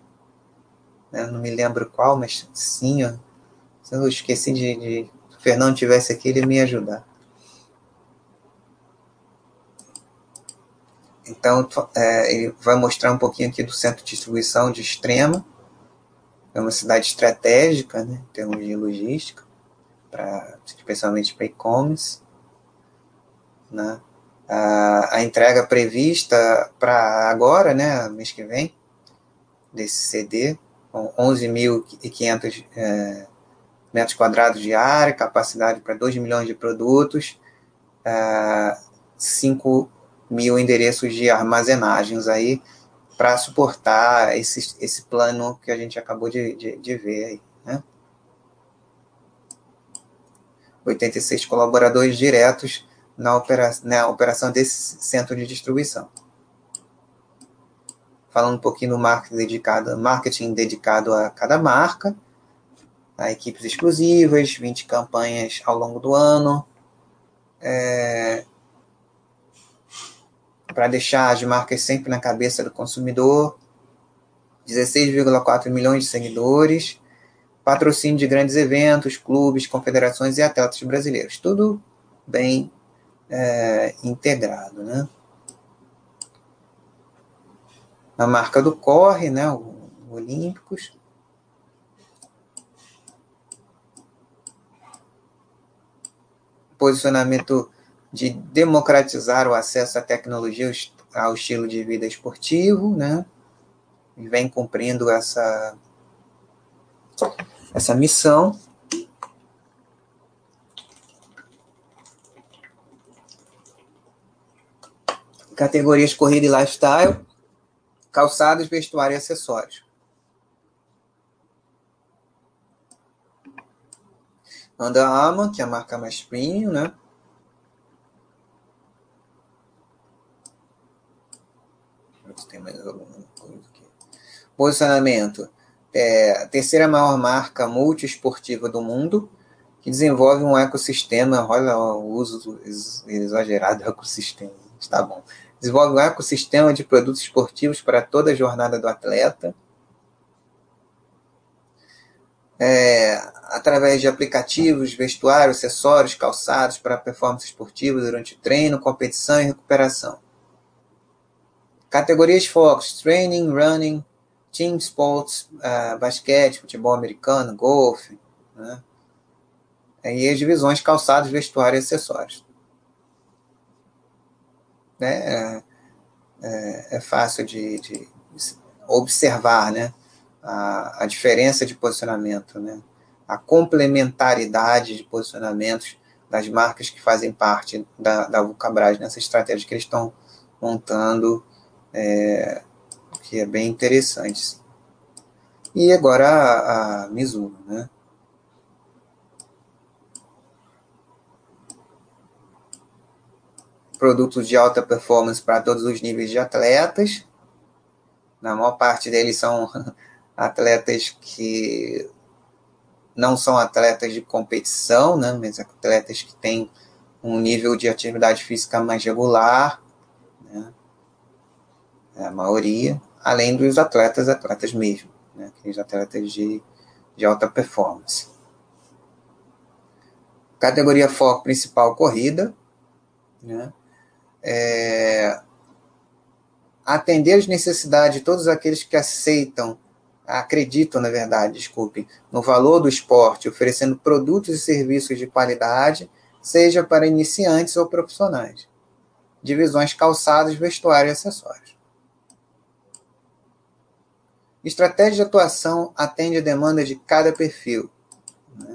né? não me lembro qual, mas sim, se eu esqueci de, de se o Fernando tivesse aqui, ele me ia ajudar. Então, é, ele vai mostrar um pouquinho aqui do centro de distribuição de Extrema. É uma cidade estratégica, né, em termos de logística, pra, especialmente para e-commerce. Né? A, a, entrega prevista para agora, né, mês que vem, desse CD, com 11.500 é, metros quadrados de área, capacidade para 2 milhões de produtos, é, 5 mil endereços de armazenagens aí para suportar esse, esse plano que a gente acabou de, de, de ver aí. Né? 86 colaboradores diretos na, opera, na operação desse centro de distribuição falando um pouquinho do marketing dedicado, marketing dedicado a cada marca, a equipes exclusivas, 20 campanhas ao longo do ano, é, para deixar as marcas sempre na cabeça do consumidor, 16,4 milhões de seguidores, patrocínio de grandes eventos, clubes, confederações e atletas brasileiros. Tudo bem é, integrado, né? na marca do corre, né, o, Olímpicos. Posicionamento de democratizar o acesso à tecnologia ao estilo de vida esportivo, né? E vem cumprindo essa essa missão. Categorias corrida e lifestyle calçados, vestuário e acessórios. Under Armour, que é a marca mais premium, né? Tem mais alguma coisa aqui. Posicionamento. É a terceira maior marca multiesportiva do mundo, que desenvolve um ecossistema, olha o uso exagerado do ecossistema, está bom desenvolve um ecossistema de produtos esportivos para toda a jornada do atleta. é, através de aplicativos, vestuário, acessórios, calçados para performance esportiva durante treino, competição e recuperação. Categorias focos: training, running, team sports, uh, basquete, futebol americano, golfe. Né? E as divisões calçados, vestuário e acessórios. Né? É, é, é fácil de, de, observar né? a, a diferença de posicionamento, né? a complementaridade de posicionamentos das marcas que fazem parte da, da Vulcabras nessa estratégia que eles estão montando, é, que é bem interessante. E agora a, a Mizuno, né? Produtos de alta performance para todos os níveis de atletas. Na maior parte deles são atletas que não são atletas de competição, né, mas atletas que têm um nível de atividade física mais regular, a maioria, além dos atletas, atletas mesmo, né, aqueles atletas de, de alta performance. Categoria foco principal, corrida, né, é, atender as necessidades de todos aqueles que aceitam acreditam, na verdade, desculpe, no valor do esporte, oferecendo produtos e serviços de qualidade, seja para iniciantes ou profissionais. Divisões calçados, vestuário e acessórios. Estratégia de atuação atende a demanda de cada perfil. Né?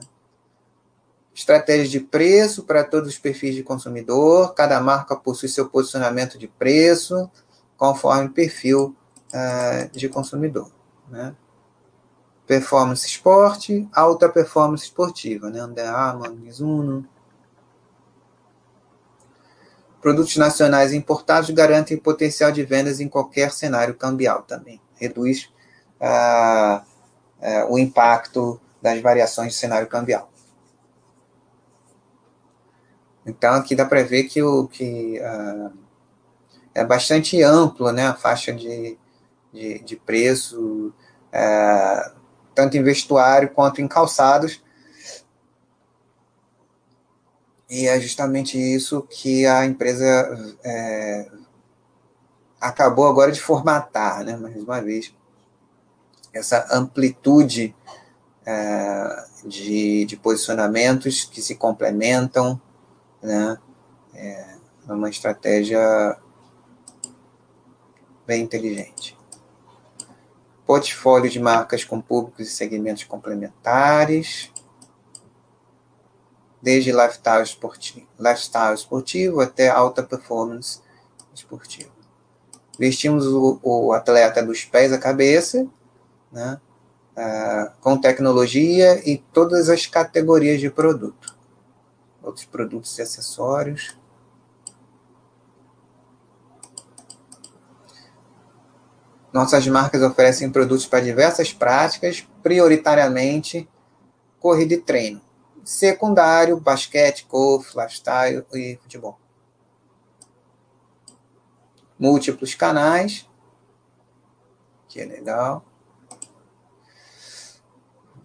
Estratégia de preço para todos os perfis de consumidor. Cada marca possui seu posicionamento de preço conforme perfil uh, de consumidor. Né? Performance esporte, alta performance esportiva, né? Under Armour, Mizuno. Produtos nacionais importados garantem potencial de vendas em qualquer cenário cambial também. Reduz uh, o impacto das variações de cenário cambial. Então aqui dá para ver que, o, que uh, é bastante amplo né, a faixa de, de, de preço, é, tanto em vestuário quanto em calçados. E é justamente isso que a empresa é, acabou agora de formatar, né, mais uma vez, essa amplitude é, de, de posicionamentos que se complementam, né, é uma estratégia bem inteligente. Portfólio de marcas com públicos e segmentos complementares, desde lifestyle esportivo, lifestyle esportivo até alta performance esportiva. Vestimos o, o atleta dos pés à cabeça, né, uh, com tecnologia e todas as categorias de produto. Outros produtos e acessórios. Nossas marcas oferecem produtos para diversas práticas, prioritariamente corrida e treino. Secundário, basquete, golfe, lifestyle e futebol. Múltiplos canais, que é legal.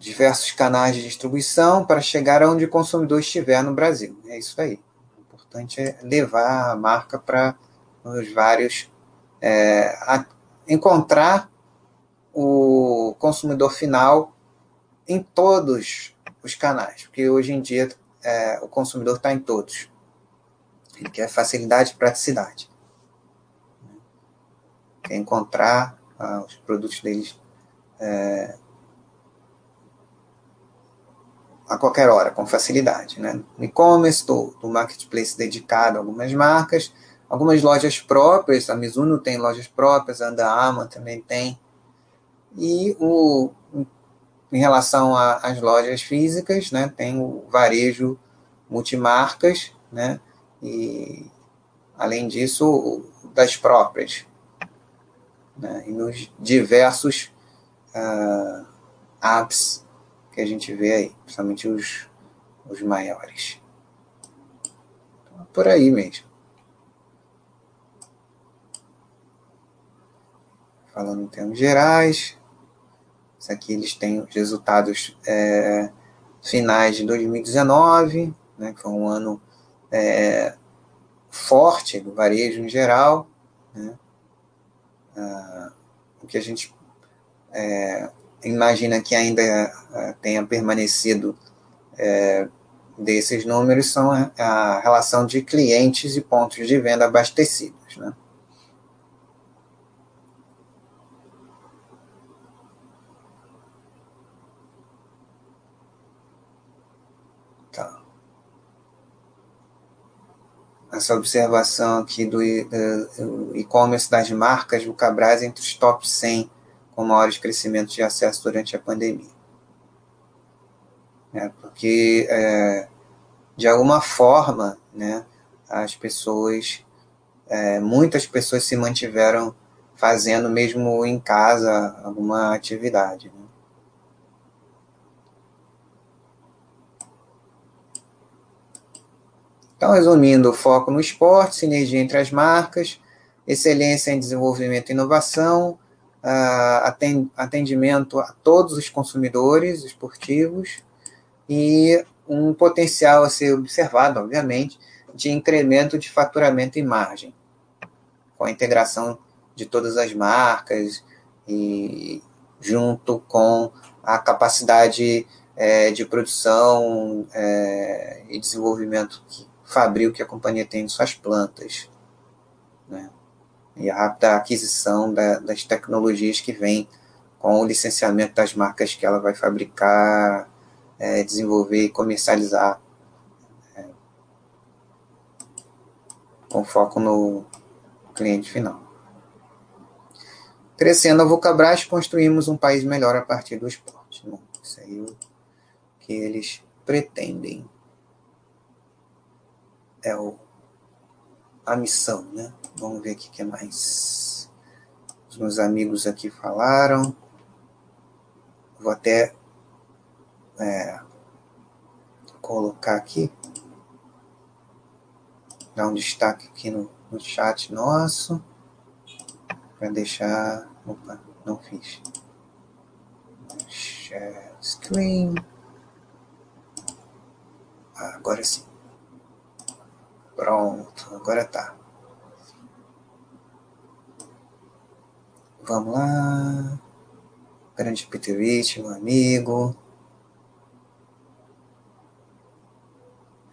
Diversos canais de distribuição para chegar aonde o consumidor estiver no Brasil. É isso aí. O importante é levar a marca para os vários é, encontrar o consumidor final em todos os canais, porque hoje em dia é, o consumidor está em todos. Ele quer facilidade e praticidade. Quer encontrar ah, os produtos deles é, a qualquer hora, com facilidade. Né? No e-commerce, do, marketplace dedicado a algumas marcas, algumas lojas próprias, a Mizuno tem lojas próprias, a Armour também tem. E o, em relação às lojas físicas, né, tem o varejo multimarcas, né, e além disso, das próprias. Né, e nos diversos uh, apps que a gente vê aí, principalmente os, os maiores. Então, por aí mesmo. falando em termos gerais, aqui eles têm os resultados é, finais de 2019, né, que foi um ano é, forte do varejo em geral. Né, ah, o que a gente é, imagina que ainda é, tenha permanecido é, desses números são a, relação de clientes e pontos de venda abastecidos. Né? Tá. Essa observação aqui do, do e-commerce das marcas, o Cabras entre os top 100 com maiores crescimentos de acesso durante a pandemia. É, porque, é, de alguma forma, né, as pessoas, é, muitas pessoas se mantiveram fazendo mesmo em casa alguma atividade. Né? Então, resumindo, foco no esporte, sinergia entre as marcas, excelência em desenvolvimento e inovação, atendimento a todos os consumidores esportivos e um potencial a ser observado, obviamente, de incremento de faturamento e margem, com a integração de todas as marcas e junto com a capacidade é, de produção é, e desenvolvimento fabril que a companhia tem em suas plantas. Né? E a rápida aquisição da, das tecnologias que vem com o licenciamento das marcas que ela vai fabricar, é, desenvolver e comercializar, é, com foco no cliente final. Crescendo a Vulcabras, construímos um país melhor a partir do esporte. Isso aí é o que eles pretendem. É o a missão, né? Vamos ver o que mais. Os meus amigos aqui falaram. Vou até é, colocar aqui, dar um destaque aqui no, no chat nosso, para deixar. Opa, não fiz. Share screen. Ah, agora sim. Pronto, agora tá. Vamos lá. Grande Peter Rich, meu amigo.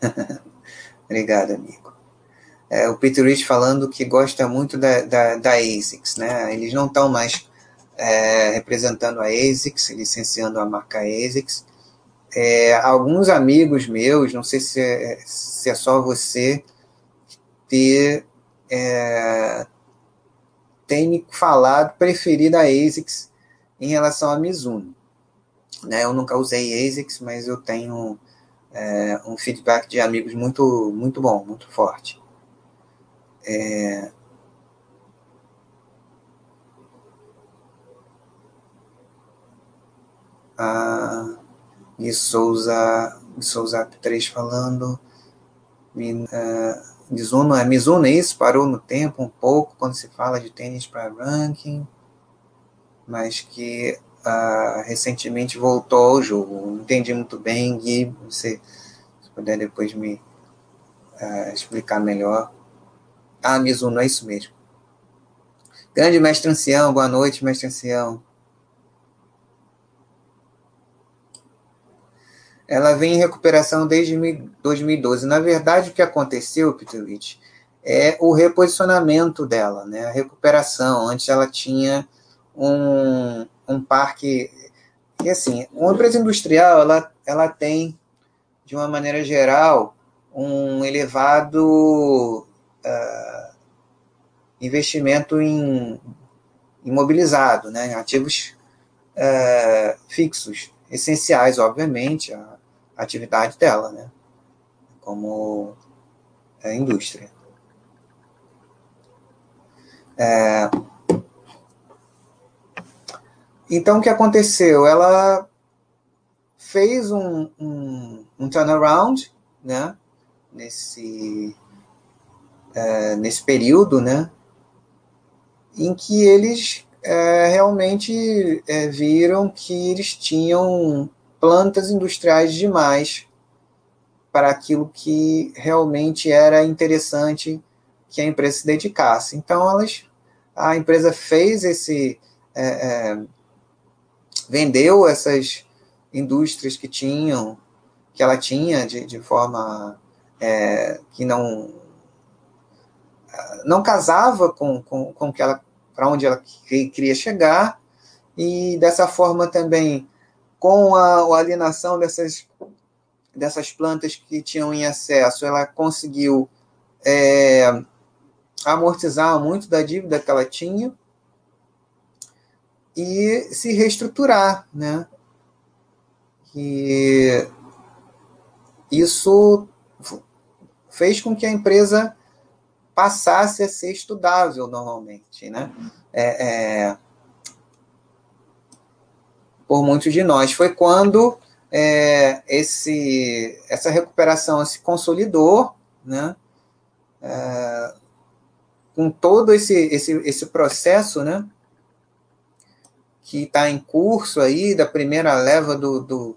Obrigado, amigo. É, o Peter Rich falando que gosta muito da, da, da ASICS, né? Eles não estão mais é, representando a ASICS, licenciando a marca ASICS. É, alguns amigos meus, não sei se é, se é só você, ter tem me falado preferida a ASICS em relação a Mizuno. Né? Eu nunca usei ASICS, mas eu tenho é, um feedback de amigos muito, muito bom, muito forte. É, a Gui Souza, Souza 3 falando. Uh, Mizuno, é Mizuno isso, parou no tempo um pouco quando se fala de tênis para ranking, mas que uh, recentemente voltou ao jogo. Não entendi muito bem, Gui, você se puder depois me uh, explicar melhor. Ah, Mizuno, é isso mesmo. Grande mestre ancião, boa noite, mestre ancião. Ela vem em recuperação desde 2012. Na verdade, o que aconteceu, Peter Rich, é o reposicionamento dela, né? a recuperação. Antes ela tinha um, um parque. E assim, uma empresa industrial ela, ela tem, de uma maneira geral, um elevado uh, investimento em imobilizado, né? ativos uh, fixos, essenciais, obviamente, a, atividade dela, né? Como é, indústria. É, então, o que aconteceu? Ela fez um, um, um turnaround, né? Nesse, é, nesse período, né? Em que eles é, realmente é, viram que eles tinham plantas industriais demais para aquilo que realmente era interessante que a empresa se dedicasse. Então, elas, a empresa fez esse. É, é, vendeu essas indústrias que tinham, que ela tinha de, de forma é, que não não casava com, com, com que ela para onde ela queria chegar e dessa forma também com a, a alienação dessas dessas plantas que tinham em excesso, ela conseguiu é, amortizar muito da dívida que ela tinha e se reestruturar, né? E isso fez com que a empresa passasse a ser estudável normalmente, né? É, é, por muitos de nós. Foi quando é, esse, essa recuperação se consolidou, né? É, com todo esse, esse, esse processo, né? Que está em curso aí, da primeira leva do, do,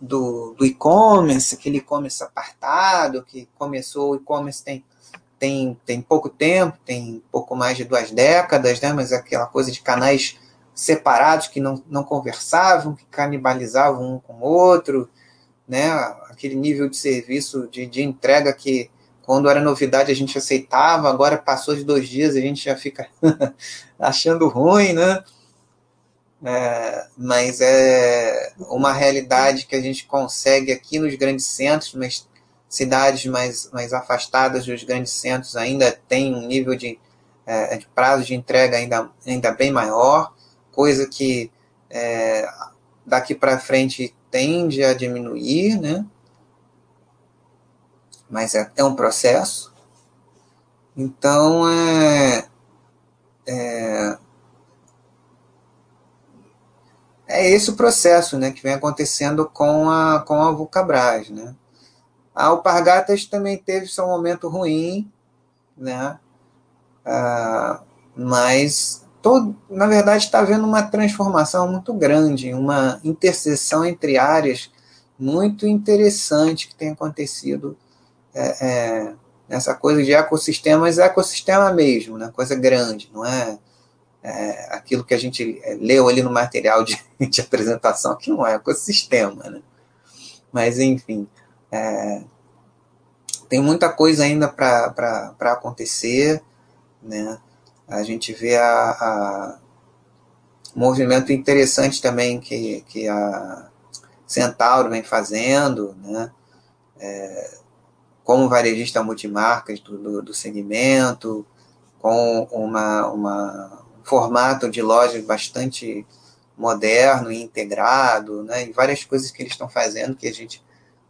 do, do e-commerce, aquele e-commerce apartado, que começou, o e-commerce tem, tem, tem pouco tempo, tem pouco mais de duas décadas, né? Mas aquela coisa de canais separados que não, não conversavam, que canibalizavam um com o outro, né? Aquele nível de serviço de, de entrega que quando era novidade a gente aceitava, agora passou de dois dias a gente já fica achando ruim, né? É, mas é uma realidade que a gente consegue aqui nos grandes centros, mas cidades mais, mais afastadas dos grandes centros ainda tem um nível de, é, de prazo de entrega ainda, ainda bem maior, coisa que é, daqui para frente tende a diminuir, né? mas é, é um processo. Então, é, é, é esse o processo né, que vem acontecendo com a, com a Vulcabras. Né? A Alpargatas também teve seu momento ruim, né? Ah, mas todo, na verdade está havendo uma transformação muito grande, uma interseção entre áreas muito interessante que tem acontecido é, é, essa coisa de ecossistemas ecossistema mesmo, né? coisa grande, não é, é aquilo que a gente é, leu ali no material de, de apresentação, que não é ecossistema. Né? Mas, enfim, é, tem muita coisa ainda para acontecer. Né? A gente vê a, a movimento interessante também que, que a Centauro vem fazendo, né? É, como varejista multimarcas do, do, do segmento, com uma, uma, um formato de loja bastante moderno e integrado, né, e várias coisas que eles estão fazendo que a gente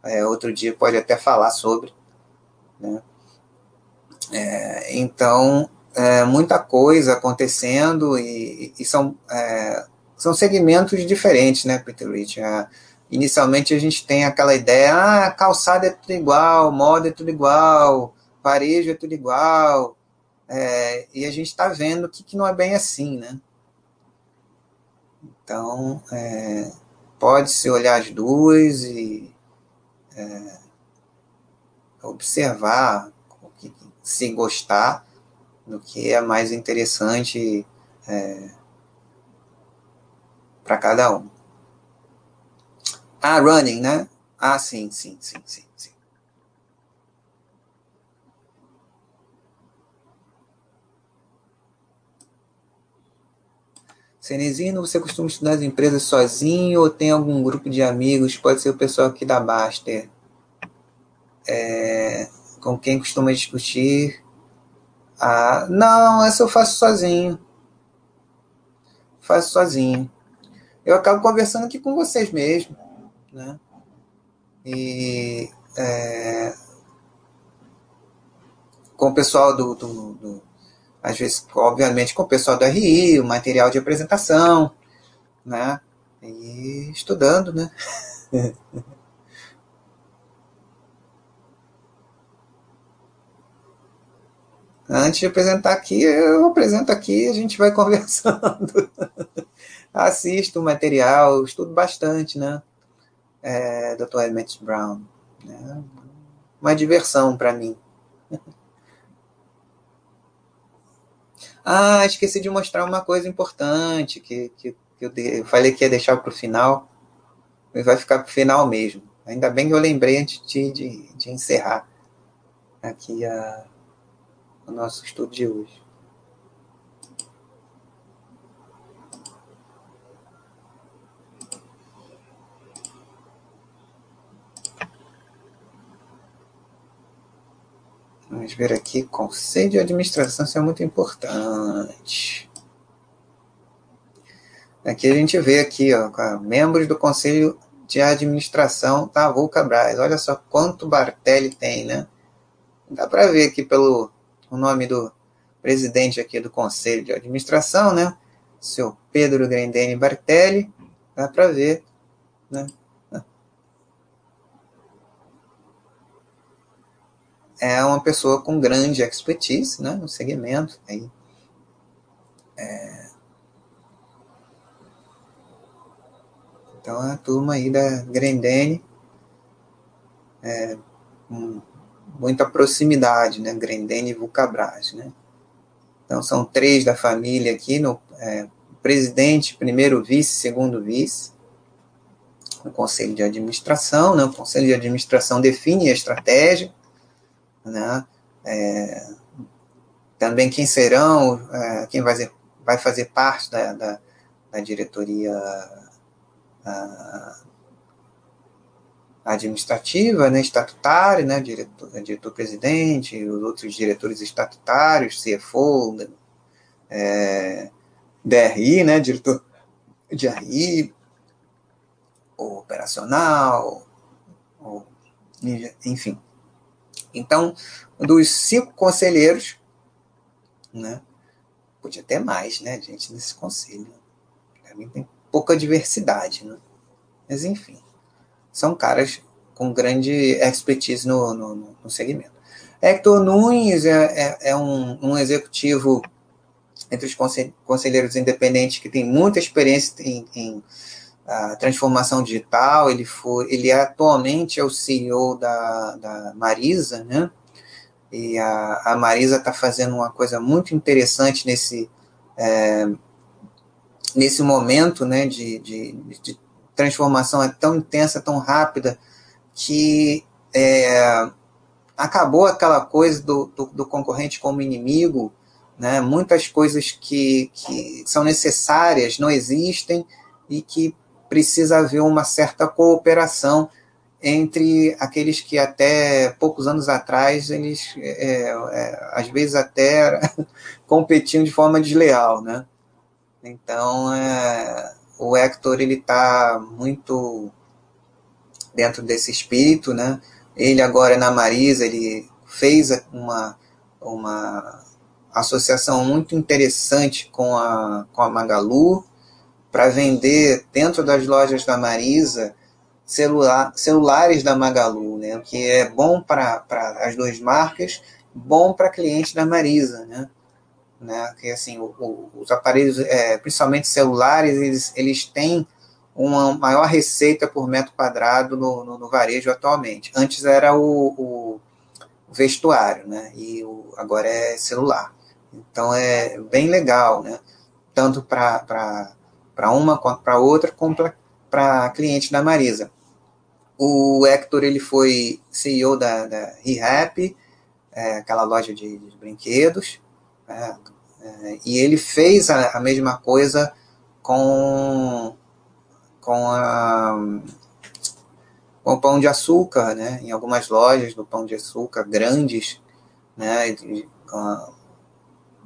é, outro dia pode até falar sobre. Né. É, então, é, muita coisa acontecendo e, e são, é, são segmentos diferentes, né, Peter Rich? A, inicialmente a gente tem aquela ideia, ah, calçada é tudo igual, moda é tudo igual, varejo é tudo igual, é, e a gente está vendo que, que não é bem assim, né? Então, é, pode-se olhar as duas e é, observar se gostar do que é mais interessante é, para cada um. Ah, running, né? Ah, sim, sim, sim, sim, sim. Cenezino, você costuma estudar as empresas sozinho ou tem algum grupo de amigos? Pode ser o pessoal aqui da Baster. É, com quem costuma discutir? Ah, não, essa eu faço sozinho. Faço sozinho. Eu acabo conversando aqui com vocês mesmo né? E é, com o pessoal do, do, do, às vezes, obviamente, com o pessoal do RI, o material de apresentação, né? E estudando, né? Antes de apresentar aqui, eu apresento aqui a gente vai conversando. Assisto o material, estudo bastante, né? É, Dr. Emmett Brown. Né? Uma diversão para mim. Ah, esqueci de mostrar uma coisa importante que, que, que eu, de, eu, falei que ia deixar para o final, mas vai ficar para o final mesmo. Ainda bem que eu lembrei antes de, de, de encerrar aqui a, o nosso estudo de hoje. Vamos ver aqui, conselho de administração, isso é muito importante. Aqui a gente vê aqui, ó, membros do conselho de administração da Vulcabras. Olha só quanto Bartelli tem, né? Dá para ver aqui pelo o nome do presidente aqui do conselho de administração, né? Seu Pedro Grendene Bartelli. Dá para ver, né? é uma pessoa com grande expertise né, no segmento. Aí, é... Então, a turma aí da Grendene, é, com muita proximidade, né? Grendene e Vulcabras, né? Então, são três da família aqui, no é, presidente, primeiro vice, segundo vice, no conselho de administração, né? O conselho de administração define a estratégia, né? É, também quem serão, é, quem vai, vai fazer parte da, da, da diretoria administrativa, né, estatutária, né, diretor, diretor-presidente, os outros diretores estatutários, CFO, é, DRI, né, diretor de RI, operacional, ou, enfim. Então, dos cinco conselheiros, né, podia ter mais, né, gente, nesse conselho. Para mim tem pouca diversidade, né? Mas, enfim, são caras com grande expertise no, no, no segmento. Hector Nunes é, é, é um, um, executivo entre os conselheiros independentes que tem muita experiência em, em transformação digital, ele foi, ele é, atualmente é o CEO da, da Marisa, né? E a, a Marisa está fazendo uma coisa muito interessante nesse, é, nesse momento, né? De, de, de, transformação é tão intensa, tão rápida, que é, acabou aquela coisa do, do, do, concorrente como inimigo, né? Muitas coisas que, que são necessárias não existem e que precisa haver uma certa cooperação entre aqueles que até poucos anos atrás eles é, é, às vezes até competiam de forma desleal, né? Então é, o Hector ele está muito dentro desse espírito, né? Ele agora na Marisa ele fez uma uma associação muito interessante com a com a Magalu, para vender dentro das lojas da Marisa celular, celulares da Magalu, né? O que é bom para as duas marcas, bom para cliente da Marisa, né? Né? Que assim, o, o, os aparelhos, é, principalmente celulares, eles, eles têm uma maior receita por metro quadrado no, no, no varejo atualmente. Antes era o, o vestuário, né? E agora é celular. Então é bem legal, né? Tanto para uma, para outra, como para cliente da Marisa. O Hector ele foi CEO da, da ReHap, é, aquela loja de, de brinquedos, é, é, e ele fez a, a, mesma coisa com, com, a, com o pão de açúcar, né, em algumas lojas do pão de açúcar grandes, né, de,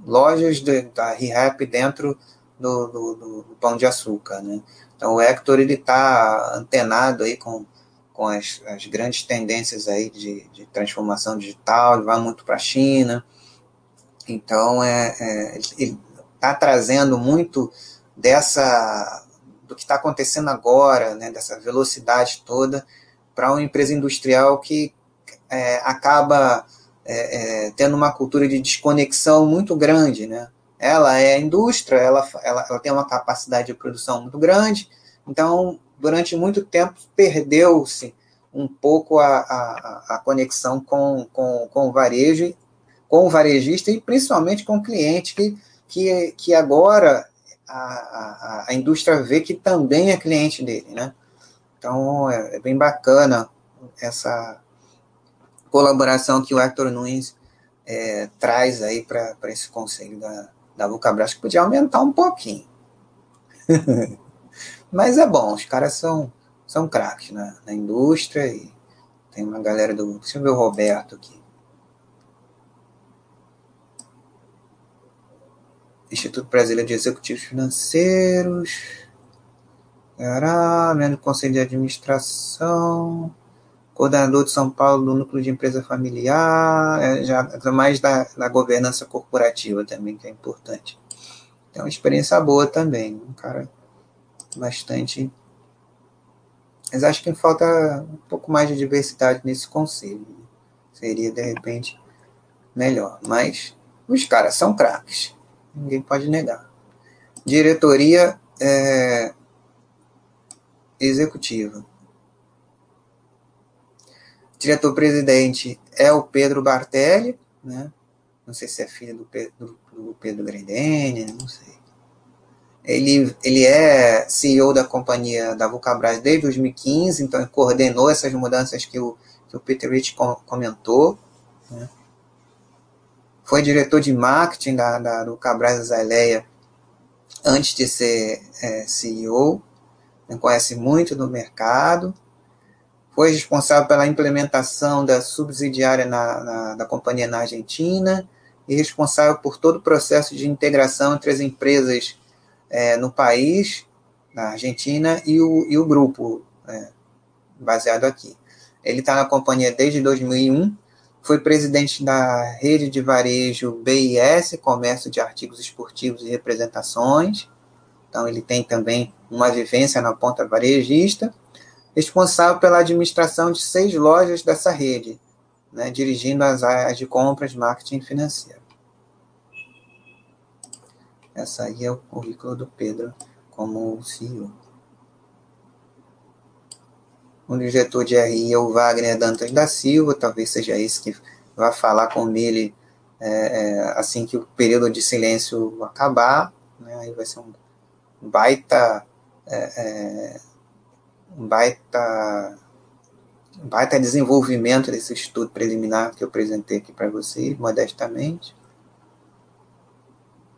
lojas de, da ReHap dentro do, do, do, pão de açúcar, né? Então o Hector ele está antenado aí com, com as, as grandes tendências aí de, de transformação digital, ele vai muito para a China, então é, é ele está trazendo muito dessa do que está acontecendo agora, né? Dessa velocidade toda para uma empresa industrial que é, acaba é, é, tendo uma cultura de desconexão muito grande, né? Ela é indústria, ela, ela, ela tem uma capacidade de produção muito grande, então, durante muito tempo, perdeu-se um pouco a, a, a conexão com, com, com o varejo, com o varejista e principalmente com o cliente, que, que, que agora a, a, a indústria vê que também é cliente dele, né? Então, é, é bem bacana essa colaboração que o Hector Nunes é, traz aí para esse conselho da, da Vulcabras, que podia aumentar um pouquinho. Mas é bom, os caras são, são craques na, na indústria e tem uma galera do. Deixa eu ver o Roberto aqui. Instituto Brasileiro de Executivos Financeiros. Ará, membro do Conselho de Administração. Coordenador de São Paulo do Núcleo de Empresa Familiar. É, já mais da, da governança corporativa também, que é importante. Tem uma experiência boa também. Um cara bastante. Mas acho que falta um pouco mais de diversidade nesse conselho. Seria, de repente, melhor. Mas os caras são craques. Ninguém pode negar. Diretoria é, executiva. Diretor-presidente é o Pedro Bartelli, né? Não sei se é filho do Pedro, do Pedro Grendene, não sei. Ele, ele é CEO da companhia da Vulcabras desde 2015, então coordenou essas mudanças que o, que o Peter Rich comentou. Né? Foi diretor de marketing da, da, do Cabral Zaleia antes de ser é, CEO. Conhece muito do mercado. Foi responsável pela implementação da subsidiária na, na, da companhia na Argentina e responsável por todo o processo de integração entre as empresas é, no país, na Argentina, e o, e o grupo é, baseado aqui. Ele está na companhia desde 2001, foi presidente da rede de varejo BIS, Comércio de Artigos Esportivos e Representações. Então, ele tem também uma vivência na ponta varejista, responsável pela administração de seis lojas dessa rede, né, dirigindo as áreas de compras, marketing financeiro. Essa aí é o currículo do Pedro como CEO. O diretor de RI é o Wagner Dantas da Silva, talvez seja esse que vai falar com ele é, é, assim que o período de silêncio acabar. Né, aí vai ser um baita. É, é um baita baita desenvolvimento desse estudo preliminar que eu apresentei aqui para vocês, modestamente.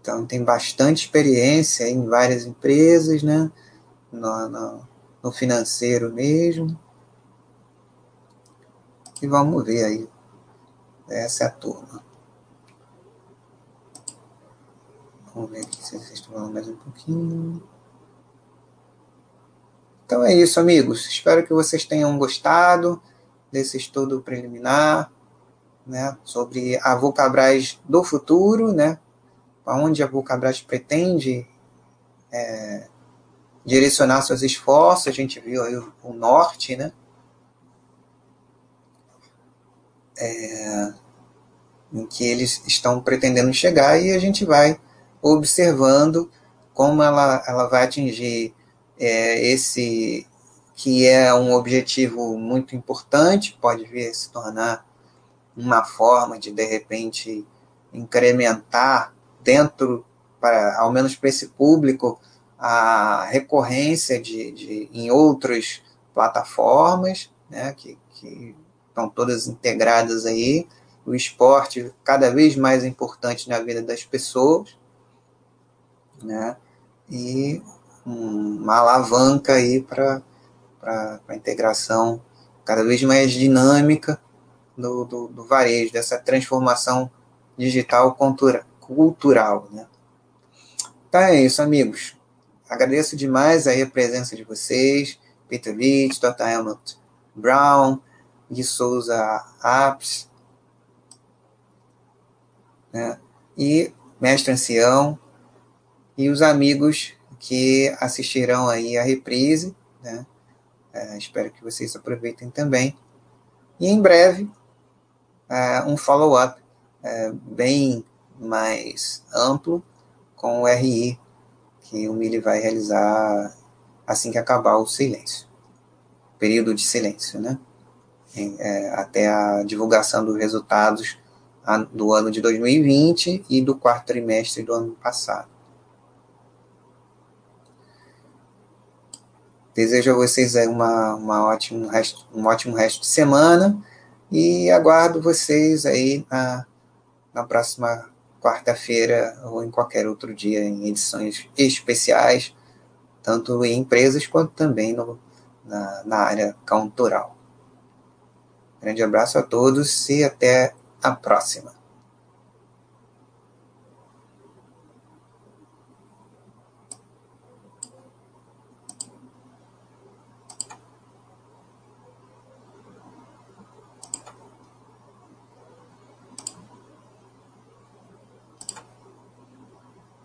Então, tem bastante experiência em várias empresas, né? No, no, no financeiro mesmo. E vamos ver aí. Essa é a turma. Vamos ver aqui se vocês estão mais um pouquinho. Então é isso, amigos. Espero que vocês tenham gostado desse estudo preliminar, né, sobre a Vulcabras do futuro, né, aonde a Vulcabras pretende é, direcionar seus esforços, a gente viu aí o, norte, né? É, em que eles estão pretendendo chegar e a gente vai observando como ela, ela vai atingir é, esse que é um objetivo muito importante, pode vir a se tornar uma forma de, de repente, incrementar dentro, para, ao menos para esse público, a recorrência de, de, em outras plataformas, né, que, que estão todas integradas aí, o esporte cada vez mais importante na vida das pessoas, né, e uma alavanca aí para a integração cada vez mais dinâmica do, do, do varejo, dessa transformação digital cultura, cultural, né? Então é isso, amigos. Agradeço demais aí a presença de vocês, Peter Leach, Dr. Helmut Brown, de Souza Apps, né? e Mestre Ancião, e os amigos que assistirão aí a reprise, né? É, espero que vocês aproveitem também. E em breve é, um follow-up é, bem mais amplo com o RI que o Mili vai realizar assim que acabar o silêncio, período de silêncio, né? É, até a divulgação dos resultados do ano de 2020 e do quarto trimestre do ano passado. Desejo a vocês aí uma, uma ótimo resto, um ótimo resto de semana e aguardo vocês aí na, na próxima quarta-feira ou em qualquer outro dia em edições especiais, tanto em empresas quanto também no, na, na área cultural. Grande abraço a todos e até a próxima.